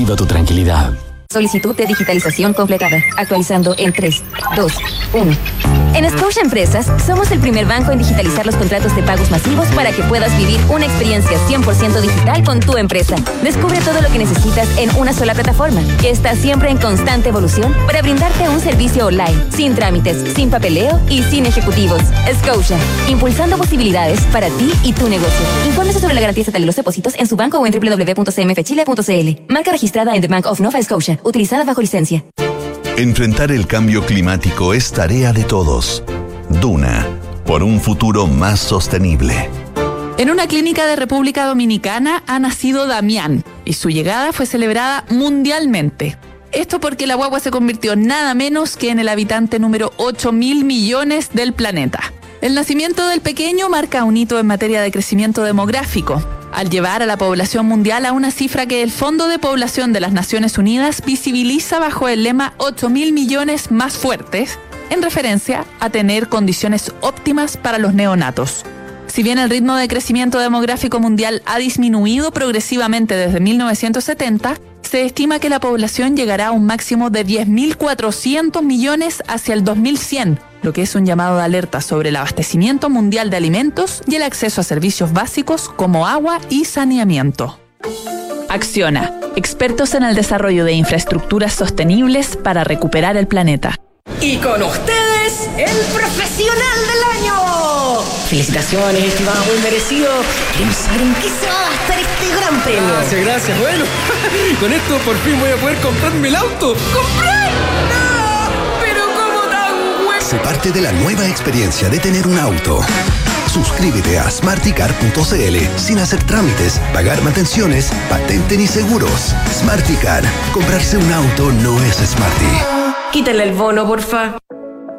[SPEAKER 6] Viva tu tranquilidad.
[SPEAKER 5] Solicitud de digitalización completada. Actualizando en 3, 2, 1. En Scotia Empresas somos el primer banco en digitalizar los contratos de pagos masivos para que puedas vivir una experiencia 100% digital con tu empresa. Descubre todo lo que necesitas en una sola plataforma, que está siempre en constante evolución para brindarte un servicio online, sin trámites, sin papeleo y sin ejecutivos. Scotia, impulsando posibilidades para ti y tu negocio. Infórmese sobre la garantía estatal de los depósitos en su banco o en www.cmfchile.cl. Marca registrada en The Bank of Nova Scotia, utilizada bajo licencia.
[SPEAKER 1] Enfrentar el cambio climático es tarea de todos. Duna, por un futuro más sostenible.
[SPEAKER 10] En una clínica de República Dominicana ha nacido Damián y su llegada fue celebrada mundialmente. Esto porque la guagua se convirtió nada menos que en el habitante número 8 mil millones del planeta. El nacimiento del pequeño marca un hito en materia de crecimiento demográfico, al llevar a la población mundial a una cifra que el Fondo de Población de las Naciones Unidas visibiliza bajo el lema 8 mil millones más fuertes, en referencia a tener condiciones óptimas para los neonatos. Si bien el ritmo de crecimiento demográfico mundial ha disminuido progresivamente desde 1970, se estima que la población llegará a un máximo de 10.400 millones hacia el 2100, lo que es un llamado de alerta sobre el abastecimiento mundial de alimentos y el acceso a servicios básicos como agua y saneamiento. Acciona, expertos en el desarrollo de infraestructuras sostenibles para recuperar el planeta.
[SPEAKER 11] Y con ustedes, el profesional del año. Felicitaciones, estimado, muy merecido. Queremos saber en qué se va a gastar este gran premio.
[SPEAKER 12] Gracias, gracias. Bueno, con esto por fin voy a poder comprarme el auto.
[SPEAKER 11] ¡Comprar!
[SPEAKER 1] Se parte de la nueva experiencia de tener un auto. Suscríbete a smarticar.cl sin hacer trámites, pagar mantenciones, patente ni seguros. Smarticar. Comprarse un auto no es smarty.
[SPEAKER 11] Quítale el bono, porfa.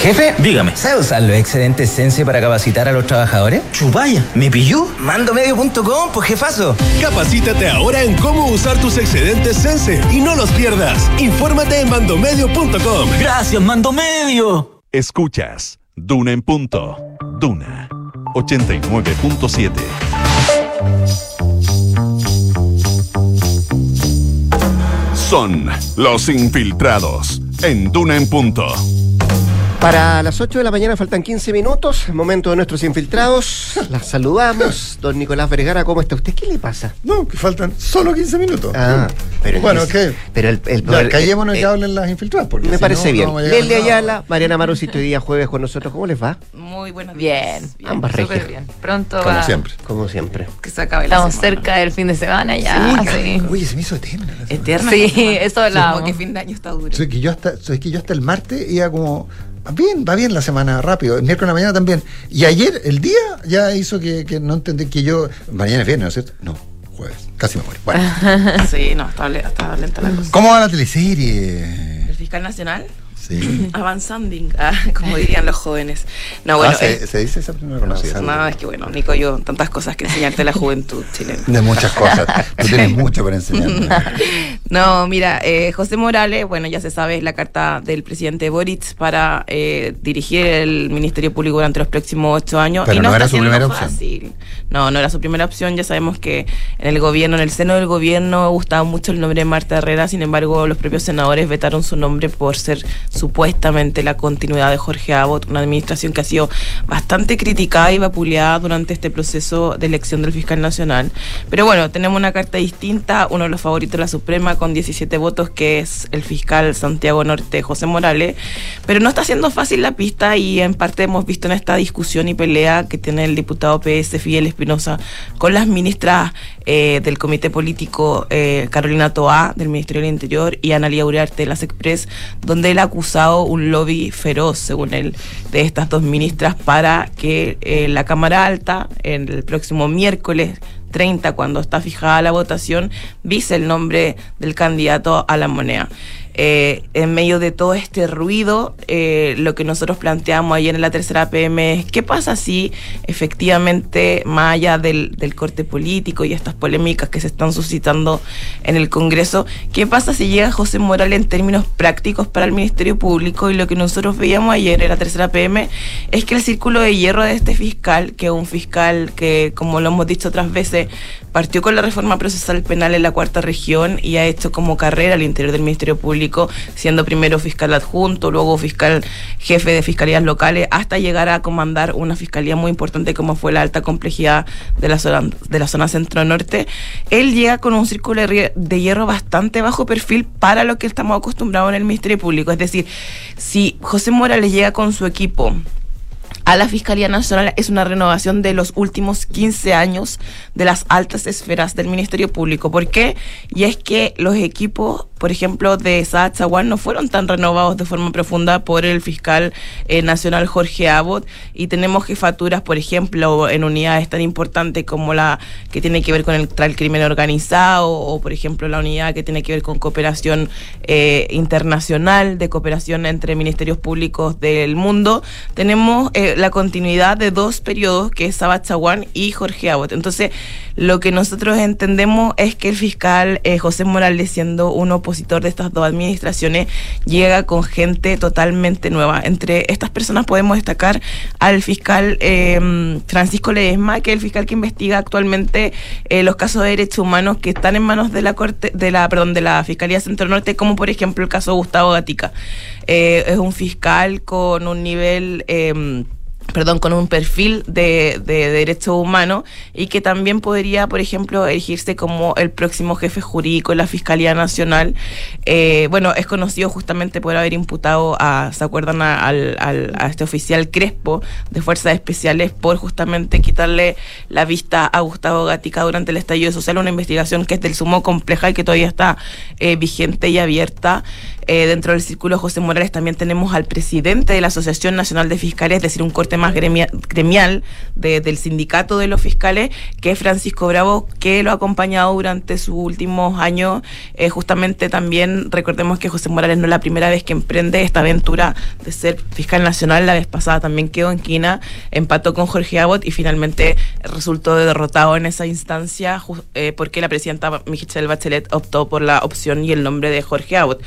[SPEAKER 13] Jefe,
[SPEAKER 14] dígame.
[SPEAKER 13] ¿Sabe usar los excedentes Sense para capacitar a los trabajadores?
[SPEAKER 14] Chubaya, ¿me pilló?
[SPEAKER 13] Mandomedio.com, pues jefazo.
[SPEAKER 15] Capacítate ahora en cómo usar tus excedentes Sense y no los pierdas. Infórmate en mandomedio.com.
[SPEAKER 14] Gracias, Mandomedio.
[SPEAKER 2] Escuchas Duna en punto. Duna 89.7. Son los infiltrados en Duna en punto.
[SPEAKER 3] Para las 8 de la mañana faltan 15 minutos, momento de nuestros infiltrados. Las saludamos. Don Nicolás Vergara, ¿cómo está usted? ¿Qué le pasa?
[SPEAKER 16] No, que faltan solo 15 minutos.
[SPEAKER 3] Ah, pero
[SPEAKER 16] bueno,
[SPEAKER 3] es-
[SPEAKER 16] ¿qué?
[SPEAKER 3] Pero el, el
[SPEAKER 16] Ya, callémonos y
[SPEAKER 3] eh,
[SPEAKER 16] que hablen las infiltradas. Porque
[SPEAKER 3] Me
[SPEAKER 16] si
[SPEAKER 3] parece
[SPEAKER 16] no,
[SPEAKER 3] bien.
[SPEAKER 16] no nada.
[SPEAKER 3] Ayala, Mariana Marusito hoy día jueves con nosotros. ¿Cómo les va?
[SPEAKER 17] Muy buenos
[SPEAKER 4] Bien,
[SPEAKER 17] días. Bien,
[SPEAKER 3] Ambas
[SPEAKER 17] súper
[SPEAKER 3] regias.
[SPEAKER 17] bien. Pronto
[SPEAKER 3] Como
[SPEAKER 17] va
[SPEAKER 3] siempre. Como siempre.
[SPEAKER 17] que se acabe la
[SPEAKER 4] Estamos
[SPEAKER 17] semana.
[SPEAKER 4] cerca del fin de semana ya. Sí,
[SPEAKER 16] Oye, se me hizo eterna. la.
[SPEAKER 17] Eterna.
[SPEAKER 4] Sí, eso hablábamos.
[SPEAKER 17] Como que fin de año está duro.
[SPEAKER 16] Soy que yo hasta, soy que yo hasta el martes iba como. "Va Bien, va bien la semana, rápido. El miércoles en la mañana también. Y ayer, el día, ya hizo que, que no entendí que yo. Mañana es viernes, ¿no es cierto? No, jueves. Casi me muero. Bueno.
[SPEAKER 17] Sí, no, está, le- está lenta la cosa.
[SPEAKER 16] ¿Cómo va la teleserie?
[SPEAKER 17] El fiscal nacional
[SPEAKER 16] Sí.
[SPEAKER 17] avanzando, ah, como dirían los jóvenes. No, bueno,
[SPEAKER 16] Ah, se,
[SPEAKER 17] eh,
[SPEAKER 16] se dice esa primera conocida.
[SPEAKER 17] no, es que bueno, Nico, yo tantas cosas que enseñarte a la juventud chilena.
[SPEAKER 16] De muchas cosas. Tú tienes mucho para enseñar.
[SPEAKER 17] No, mira, eh, José Morales, bueno, ya se sabe, es la carta del presidente Boric para eh, dirigir el Ministerio Público durante los próximos ocho años.
[SPEAKER 16] Pero
[SPEAKER 17] y
[SPEAKER 16] no
[SPEAKER 17] está
[SPEAKER 16] era su primera opción.
[SPEAKER 17] fácil. No, no era su primera opción. Ya sabemos que en el gobierno, en el seno del gobierno, gustaba mucho el nombre de Marta Herrera. Sin embargo, los propios senadores vetaron su nombre por ser supuestamente la continuidad de Jorge Abbott, una administración que ha sido bastante criticada y vapuleada durante este proceso de elección del fiscal nacional. Pero bueno, tenemos una carta distinta, uno de los favoritos de la Suprema con 17 votos, que es el fiscal Santiago Norte, José Morales. Pero no está siendo fácil la pista y en parte hemos visto en esta discusión y pelea que tiene el diputado PS Fidel Espinosa con las ministras eh, del Comité Político eh, Carolina Toá del Ministerio del Interior y Analia Uriarte de las Express, donde él ha un lobby feroz, según él, de estas dos ministras para que eh, la Cámara Alta, el próximo miércoles 30, cuando está fijada la votación, vise el nombre del candidato a la moneda. Eh, en medio de todo este ruido, eh, lo que nosotros planteamos ayer en la tercera PM es qué pasa si efectivamente, más allá del, del corte político y estas polémicas que se están suscitando en el Congreso, qué pasa si llega José Morales en términos prácticos para el Ministerio Público y lo que nosotros veíamos ayer en la tercera PM es que el círculo de hierro de este fiscal, que es un fiscal que, como lo hemos dicho otras veces, partió con la reforma procesal penal en la cuarta región y ha hecho como carrera al interior del Ministerio Público, siendo primero fiscal adjunto, luego fiscal jefe de fiscalías locales, hasta llegar a comandar una fiscalía muy importante como fue la alta complejidad de la zona, de la zona centro-norte. Él llega con un círculo de hierro bastante bajo perfil para lo que estamos acostumbrados en el Ministerio Público. Es decir, si José Morales llega con su equipo a la Fiscalía Nacional es una renovación de los últimos 15 años de las altas esferas del Ministerio Público. ¿Por qué? Y es que los equipos, por ejemplo, de Saad Chaguán no fueron tan renovados de forma profunda por el fiscal eh, nacional Jorge Abbott y tenemos jefaturas, por ejemplo, en unidades tan importantes como la que tiene que ver con el, el crimen organizado o, por ejemplo, la unidad que tiene que ver con cooperación eh, internacional, de cooperación entre ministerios públicos del mundo. Tenemos eh, la continuidad de dos periodos, que es Sabat Chaguán y Jorge Abbott. Entonces, lo que nosotros entendemos es que el fiscal eh, José Morales, siendo un opositor de estas dos administraciones, llega con gente totalmente nueva. Entre estas personas podemos destacar al fiscal eh, Francisco Ledesma, que es el fiscal que investiga actualmente eh, los casos de derechos humanos que están en manos de la corte, de la, perdón, de la Fiscalía Centro Norte, como por ejemplo el caso Gustavo Gatica. Eh, es un fiscal con un nivel eh, perdón, con un perfil de, de derecho humano y que también podría, por ejemplo, elegirse como el próximo jefe jurídico de la Fiscalía Nacional. Eh, bueno, es conocido justamente por haber imputado a, ¿se acuerdan? A, al- al- a este oficial Crespo de Fuerzas Especiales por justamente quitarle la vista a Gustavo Gatica durante el estallido social, una investigación que es del sumo compleja y que todavía está eh, vigente y abierta. Eh, dentro del círculo José Morales también tenemos al presidente de la Asociación Nacional de Fiscales, es decir, un corte más gremia- gremial de- del sindicato de los fiscales, que es Francisco Bravo, que lo ha acompañado durante sus últimos años. Eh, justamente también recordemos que José Morales no es la primera vez que emprende esta aventura de ser fiscal nacional. La vez pasada también quedó en quina, empató con Jorge Abbott y finalmente resultó derrotado en esa instancia eh, porque la presidenta Michelle Bachelet optó por la opción y el nombre de Jorge Abbott.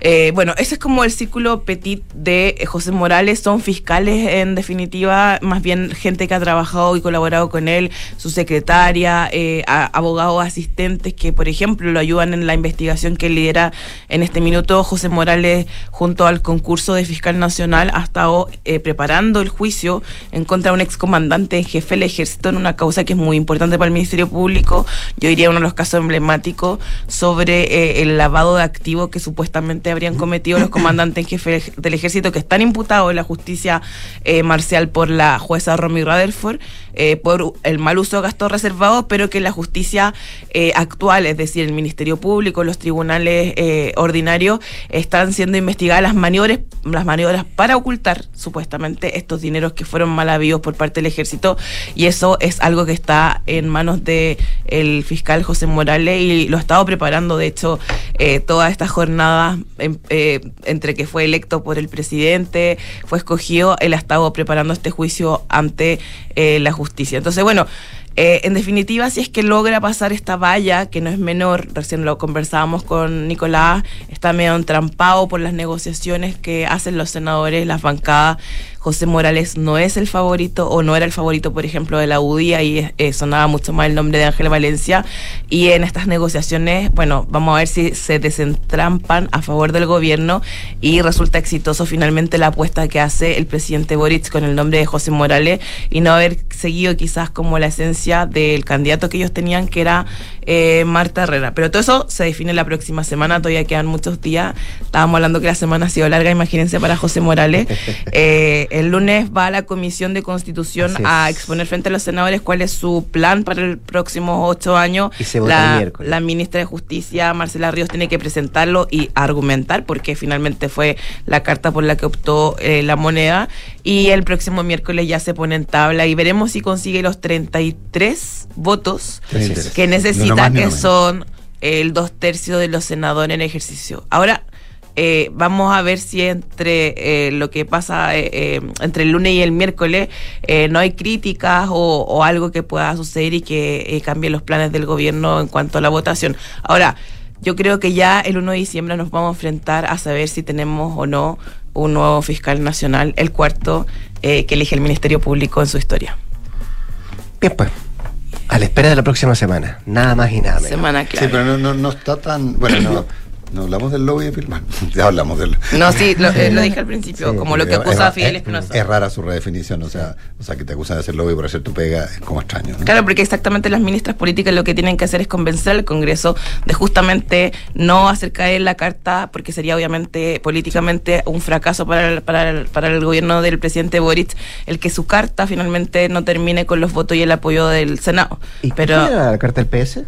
[SPEAKER 17] Eh, bueno, ese es como el círculo petit de eh, José Morales. Son fiscales, en definitiva, más bien gente que ha trabajado y colaborado con él, su secretaria, eh, abogados asistentes que, por ejemplo, lo ayudan en la investigación que lidera en este minuto José Morales junto al concurso de fiscal nacional, ha estado eh, preparando el juicio en contra de un excomandante en jefe del ejército en una causa que es muy importante para el Ministerio Público. Yo diría uno de los casos emblemáticos sobre el lavado de activos que supuestamente habrían cometido los comandantes en jefe del ejército que están imputados en la justicia eh, marcial por la jueza Romy Rutherford eh, por el mal uso de gastos reservados, pero que la justicia eh, actual, es decir, el Ministerio Público, los tribunales ordinarios, están siendo investigadas las maniobras, las maniobras para ocultar supuestamente estos dineros que fueron mal habidos por parte del ejército. Y eso es algo que está en manos de el fiscal José Morales y lo ha estado preparando de hecho eh, toda esta jornada em- eh, entre que fue electo por el presidente fue escogido él ha estado preparando este juicio ante eh, la justicia entonces bueno eh, en definitiva, si es que logra pasar esta valla, que no es menor, recién lo conversábamos con Nicolás, está medio entrampado por las negociaciones que hacen los senadores, las bancadas. José Morales no es el favorito o no era el favorito, por ejemplo, de la UDI, ahí eh, sonaba mucho más el nombre de Ángel Valencia. Y en estas negociaciones, bueno, vamos a ver si se desentrampan a favor del gobierno y resulta exitoso finalmente la apuesta que hace el presidente Boric con el nombre de José Morales y no haber seguido quizás como la esencia del candidato que ellos tenían, que era eh, Marta Herrera. Pero todo eso se define la próxima semana, todavía quedan muchos días. Estábamos hablando que la semana ha sido larga, imagínense, para José Morales. Eh, el lunes va a la Comisión de Constitución a exponer frente a los senadores cuál es su plan para el próximo ocho años.
[SPEAKER 3] Y se vota el
[SPEAKER 17] la,
[SPEAKER 3] miércoles.
[SPEAKER 17] la ministra de Justicia, Marcela Ríos, tiene que presentarlo y argumentar, porque finalmente fue la carta por la que optó eh, la moneda. Y el próximo miércoles ya se pone en tabla y veremos si consigue los 33 votos
[SPEAKER 16] 33.
[SPEAKER 17] que necesita,
[SPEAKER 16] más
[SPEAKER 17] que son el dos tercios de los senadores en ejercicio. Ahora, eh, vamos a ver si entre eh, lo que pasa eh, eh, entre el lunes y el miércoles eh, no hay críticas o, o algo que pueda suceder y que eh, cambie los planes del gobierno en cuanto a la votación. Ahora, yo creo que ya el 1 de diciembre nos vamos a enfrentar a saber si tenemos o no un nuevo fiscal nacional, el cuarto eh, que elige el Ministerio Público en su historia.
[SPEAKER 3] Bien, pues. A la espera de la próxima semana. Nada más y nada menos.
[SPEAKER 17] Semana
[SPEAKER 16] Sí, pero no, no, no está tan. Bueno, no, no hablamos del lobby de Pilman. Ya hablamos del.
[SPEAKER 17] No, sí, lo, eh, lo dije al principio, como lo que
[SPEAKER 16] Es-
[SPEAKER 17] acusa a Fidel
[SPEAKER 16] es-
[SPEAKER 17] Espinosa.
[SPEAKER 16] Es rara su redefinición, o sea, o sea, que te acusan de hacer lobby por hacer tu pega es como extraño. ¿no?
[SPEAKER 17] Claro, porque exactamente las ministras políticas lo que tienen que hacer es convencer al Congreso de justamente no hacer caer la carta, porque sería obviamente políticamente un fracaso para el, para el, para el gobierno del presidente Boric, el que su carta finalmente no termine con los votos y el apoyo del Senado.
[SPEAKER 3] ¿Y
[SPEAKER 17] Pero
[SPEAKER 3] era la carta del PS?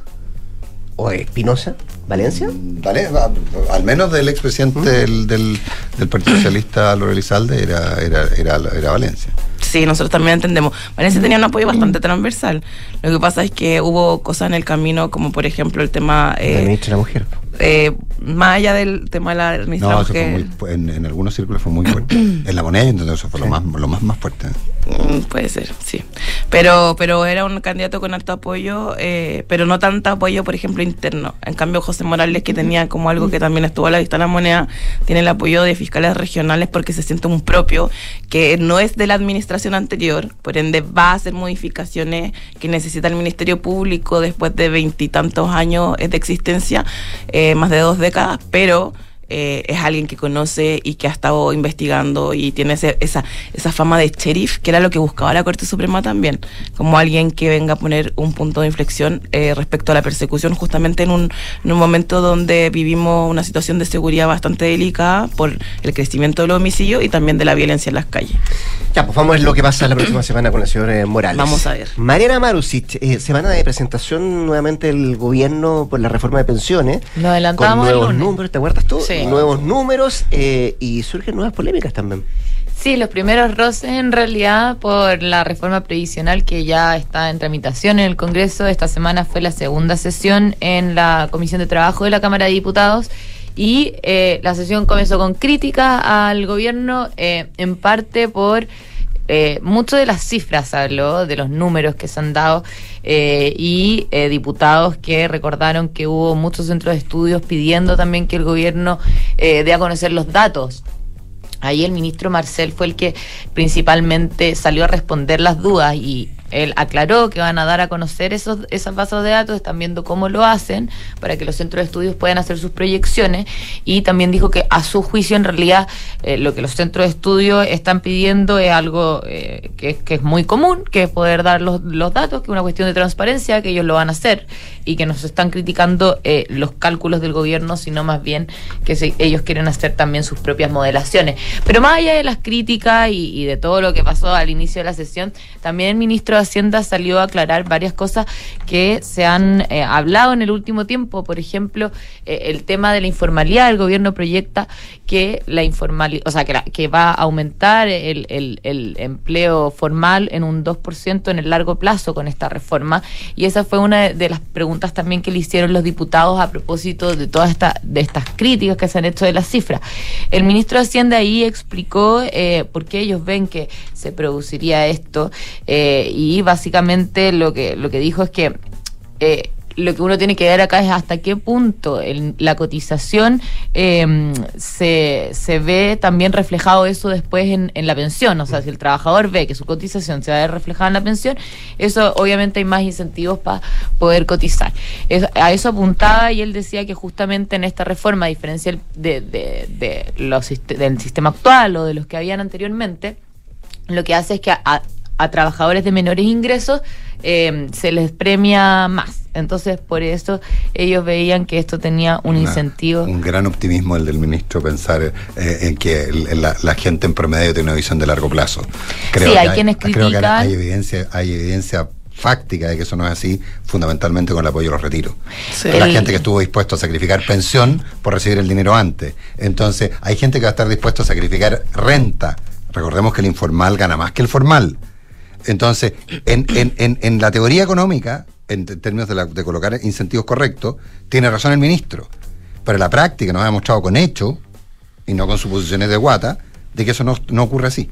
[SPEAKER 3] ¿O Espinosa? ¿Valencia?
[SPEAKER 16] Vale, va- al menos del expresidente del, del, del Partido Socialista, Álvaro Elizalde, era, era, era, era Valencia.
[SPEAKER 17] Sí, nosotros también entendemos. Valencia tenía un apoyo bastante transversal. Lo que pasa es que hubo cosas en el camino, como por ejemplo el tema,
[SPEAKER 3] la
[SPEAKER 17] eh,
[SPEAKER 3] ministra de la mujer.
[SPEAKER 17] eh, más allá del tema de la ministra
[SPEAKER 16] No, eso fue muy, en, en algunos círculos fue muy fuerte. en la moneda, entonces eso fue lo más, lo más, más fuerte.
[SPEAKER 17] Mm, Puede ser, sí. Pero, pero era un candidato con alto apoyo, eh, pero no tanto apoyo, por ejemplo, interno. En cambio, José Morales, que tenía como algo que también estuvo a la vista de la moneda, tiene el apoyo de fiscales regionales porque se siente un propio que no es de la administración anterior, por ende va a hacer modificaciones que necesita el Ministerio Público después de veintitantos años de existencia, eh, más de dos décadas, pero eh, es alguien que conoce y que ha estado investigando y tiene ese- esa, esa fama de sheriff, que era lo que buscaba la Corte Suprema también, como alguien que venga a poner un punto de inflexión eh, respecto a la persecución, justamente en un, en un momento donde vivimos una situación de seguridad bastante delicada por el crecimiento de los homicidios y también de la violencia en las calles.
[SPEAKER 3] Ya, pues vamos a ver lo que pasa la próxima semana con el señor eh, Morales.
[SPEAKER 17] Vamos a ver.
[SPEAKER 3] Mariana Marusic, eh, semana de presentación nuevamente del gobierno por la reforma de pensiones.
[SPEAKER 18] Lo adelantamos
[SPEAKER 3] Con
[SPEAKER 18] el
[SPEAKER 3] nuevos
[SPEAKER 18] lunes.
[SPEAKER 3] números, ¿te acuerdas tú?
[SPEAKER 18] Sí.
[SPEAKER 3] Nuevos números eh, y surgen nuevas polémicas también.
[SPEAKER 18] Sí, los primeros roces en realidad por la reforma previsional que ya está en tramitación en el Congreso. Esta semana fue la segunda sesión en la Comisión de Trabajo de la Cámara de Diputados y eh, la sesión comenzó con críticas al gobierno eh, en parte por eh, mucho de las cifras habló, de los números que se han dado eh, y eh, diputados que recordaron que hubo muchos centros de estudios pidiendo también que el gobierno eh, dé a conocer los datos. Ahí el ministro Marcel fue el que principalmente salió a responder las dudas y él aclaró que van a dar a conocer esos, esas bases de datos, están viendo cómo lo hacen para que los centros de estudios puedan hacer sus proyecciones. Y también dijo que a su juicio en realidad eh, lo que los centros de estudios están pidiendo es algo eh, que, que es muy común, que es poder dar los, los datos, que es una cuestión de transparencia, que ellos lo van a hacer y que nos están criticando eh, los cálculos del gobierno, sino más bien que se- ellos quieren hacer también sus propias modelaciones. Pero más allá de las críticas y, de todo lo que pasó al inicio de la sesión, también el ministro de Hacienda salió a aclarar varias cosas que se han eh, hablado en el último tiempo. Por ejemplo, eh, el tema de la informalidad. El gobierno proyecta que la informalidad, o sea, que, la- que va a aumentar el, el- empleo formal en un 2% en el largo plazo con esta reforma. Y esa fue una de las preguntas también que le hicieron los diputados a propósito de todas esta, de estas críticas que se han hecho de las cifras. El ministro de Hacienda ahí explicó eh, por qué ellos ven que se produciría esto eh, y básicamente lo que, lo que dijo es que eh, lo que uno tiene que ver acá es hasta qué punto el- la cotización eh, se, se ve también reflejado eso después en, en la pensión. O sea, si el trabajador ve que su cotización se va a ver reflejada en la pensión, eso obviamente hay más incentivos para poder cotizar. A eso apuntaba y él decía que justamente en esta reforma, a diferencia de, de- de los, del sistema actual o de los que habían anteriormente, lo que hace es que a, a- trabajadores de menores ingresos eh, se les premia más. Entonces, por eso ellos veían que esto tenía un
[SPEAKER 16] Una-
[SPEAKER 18] incentivo.
[SPEAKER 16] Un gran optimismo el del ministro pensar eh, en que la, la gente en promedio tiene una visión de largo plazo.
[SPEAKER 18] Sí, hay
[SPEAKER 16] que
[SPEAKER 18] quienes
[SPEAKER 16] creo que
[SPEAKER 18] critican-
[SPEAKER 16] hay evidencia, hay evidencia fáctica de que eso no es así, fundamentalmente con el apoyo a los retiros.
[SPEAKER 17] Sí.
[SPEAKER 16] La gente que estuvo dispuesto a sacrificar pensión por recibir el dinero antes. Entonces, hay gente que va a estar dispuesto a sacrificar renta. Recordemos que el informal gana más que el formal. Entonces, en, en- en- en la teoría económica, en términos de, la- de colocar incentivos correctos, tiene razón el ministro. Pero la práctica nos ha demostrado con hechos, y no con suposiciones de guata, de que eso no, no ocurre así.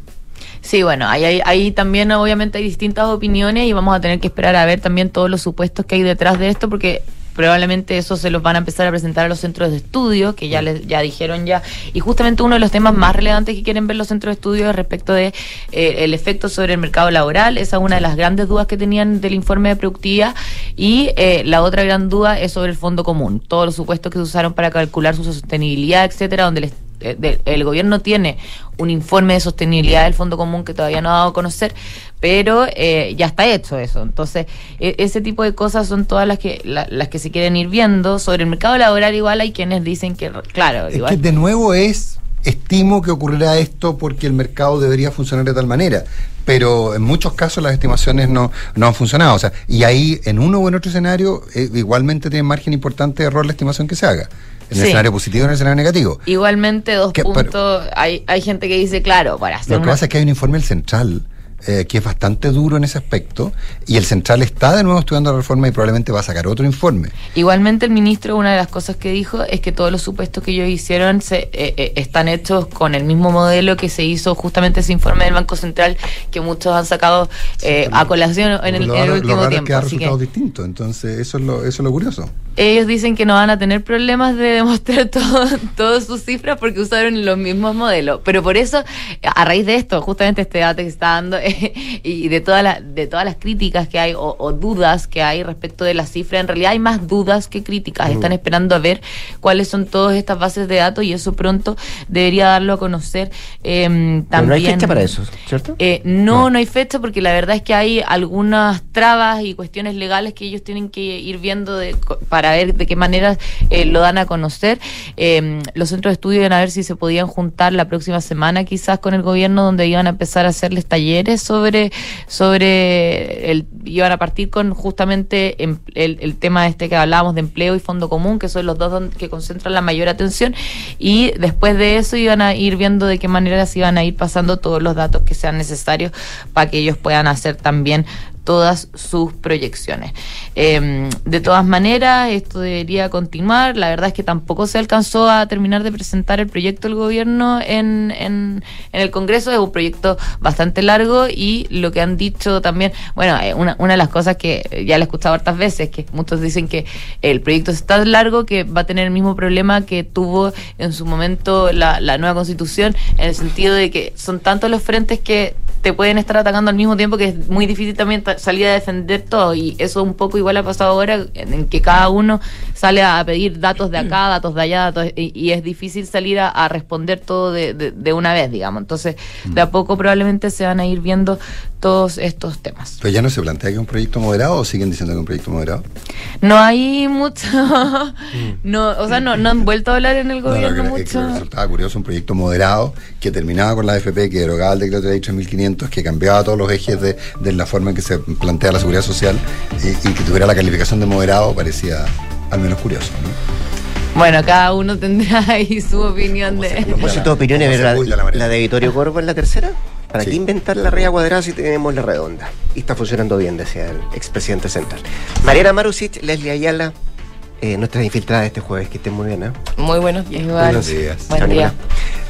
[SPEAKER 18] Sí, bueno, ahí, ahí también obviamente hay distintas opiniones y vamos a tener que esperar a ver también todos los supuestos que hay detrás de esto porque probablemente eso se los van a empezar a presentar a los centros de estudio, que ya les, ya dijeron ya. Y justamente uno de los temas más relevantes que quieren ver los centros de estudio es respecto de eh, el efecto sobre el mercado laboral. Esa es una de las grandes dudas que tenían del informe de productividad. Y eh, la otra gran duda es sobre el fondo común. Todos los supuestos que se usaron para calcular su sostenibilidad, etcétera, donde les eh, de- el gobierno tiene un informe de sostenibilidad del Fondo Común que todavía no ha dado a conocer, pero eh, ya está hecho eso. Entonces, e- ese tipo de cosas son todas las que la- las que se quieren ir viendo. Sobre el mercado laboral igual hay quienes dicen que, claro,
[SPEAKER 16] Es
[SPEAKER 18] igual.
[SPEAKER 16] que de nuevo es, estimo que ocurrirá esto porque el mercado debería funcionar de tal manera. Pero en muchos casos las estimaciones no, no han funcionado. O sea, y ahí, en uno o en otro escenario, eh, igualmente tiene margen importante de error la estimación que se haga. En el
[SPEAKER 18] Sí.
[SPEAKER 16] escenario positivo y en el escenario negativo.
[SPEAKER 18] Igualmente, dos
[SPEAKER 16] Que- pero-
[SPEAKER 18] puntos. Hay, hay gente que dice, claro, para hacer
[SPEAKER 16] Lo que
[SPEAKER 18] una-
[SPEAKER 16] pasa es que hay un informe del Central eh, que es bastante duro en ese aspecto y el Central está de nuevo estudiando la reforma y probablemente va a sacar otro informe.
[SPEAKER 18] Igualmente el ministro, una de las cosas que dijo es que todos los supuestos que ellos hicieron se, eh, eh, están hechos con el mismo modelo que se hizo justamente ese informe del Banco Central que muchos han sacado eh, a colación en el,
[SPEAKER 16] lo,
[SPEAKER 18] en el
[SPEAKER 16] lo
[SPEAKER 18] último
[SPEAKER 16] es
[SPEAKER 18] tiempo.
[SPEAKER 16] que da
[SPEAKER 18] que
[SPEAKER 16] resultados distintos. Entonces, eso es lo, eso es lo curioso.
[SPEAKER 18] ellos dicen que no van a tener problemas de demostrar todo, todas sus cifras porque usaron los mismos modelos. Pero por eso, a raíz de esto, justamente este debate que se está dando, y de todas las de todas las críticas que hay o, o dudas que hay respecto de la cifra, en realidad hay más dudas que críticas. Están esperando a ver cuáles son todas estas bases de datos y eso pronto debería darlo a conocer eh, también.
[SPEAKER 3] Pero no hay fecha para eso, ¿cierto?
[SPEAKER 18] Eh, no, no, hay fecha porque la verdad es que hay algunas trabas y cuestiones legales que ellos tienen que ir viendo de, para ver de qué manera eh, lo dan a conocer. Eh, los centros de estudio iban a ver si se podían juntar la próxima semana quizás con el gobierno donde iban a empezar a hacerles talleres sobre, sobre el, iban a partir con justamente em- el, el tema este que hablábamos de empleo y fondo común, que son los dos que concentran la mayor atención y después de eso iban a ir viendo de qué manera se iban a ir pasando todos los datos que sean necesarios para que ellos puedan hacer también todas sus proyecciones. Eh, de todas maneras, esto debería continuar. La verdad es que tampoco se alcanzó a terminar de presentar el proyecto del gobierno en, en, el Congreso. Es un proyecto bastante largo y lo que han dicho también, bueno, eh, una, una de las cosas que ya le he escuchado hartas veces, que muchos dicen que el proyecto es tan largo que va a tener el mismo problema que tuvo en su momento la, la nueva constitución, en el sentido de que son tantos los frentes que te pueden estar atacando al mismo tiempo que es muy difícil también ta- salir a defender todo y eso un poco igual ha pasado ahora en, que cada uno sale a pedir datos de acá, datos de allá datos, y, y es difícil salir a, a responder todo de, de- de una vez, digamos. Entonces, de a poco probablemente se van a ir viendo todos estos temas.
[SPEAKER 16] Pero ya no se plantea que es un proyecto moderado o siguen diciendo que es un proyecto moderado.
[SPEAKER 18] No hay mucho, no, o sea, no, no han vuelto a hablar en el
[SPEAKER 16] No,
[SPEAKER 18] gobierno
[SPEAKER 16] que- es que
[SPEAKER 18] mucho.
[SPEAKER 16] resultaba curioso un proyecto moderado que terminaba con la AFP, que derogaba el decreto de ley 3500, que cambiaba todos los ejes de, de la forma en que se plantea la seguridad social y, y que tuviera la calificación de moderado parecía al menos curioso. ¿no?
[SPEAKER 18] Bueno, cada uno tendrá ahí su opinión de...
[SPEAKER 3] A propósito de opiniones,
[SPEAKER 16] ¿Cómo se
[SPEAKER 3] ¿verdad?
[SPEAKER 16] La
[SPEAKER 3] de Vittorio Corvo en la tercera. ¿Para
[SPEAKER 16] Sí.
[SPEAKER 3] qué inventar la rea cuadrada si tenemos la redonda? Y está funcionando bien, decía el expresidente central. Mariana Marusic, Leslie Ayala, eh, nuestras infiltradas este jueves. Que estén muy bien, ¿eh?
[SPEAKER 17] Muy buenos días.
[SPEAKER 16] Buenos días.
[SPEAKER 18] Buen día.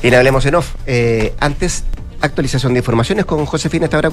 [SPEAKER 3] Bien, hablemos en off. Eh, antes, actualización de informaciones con Josefina Estabra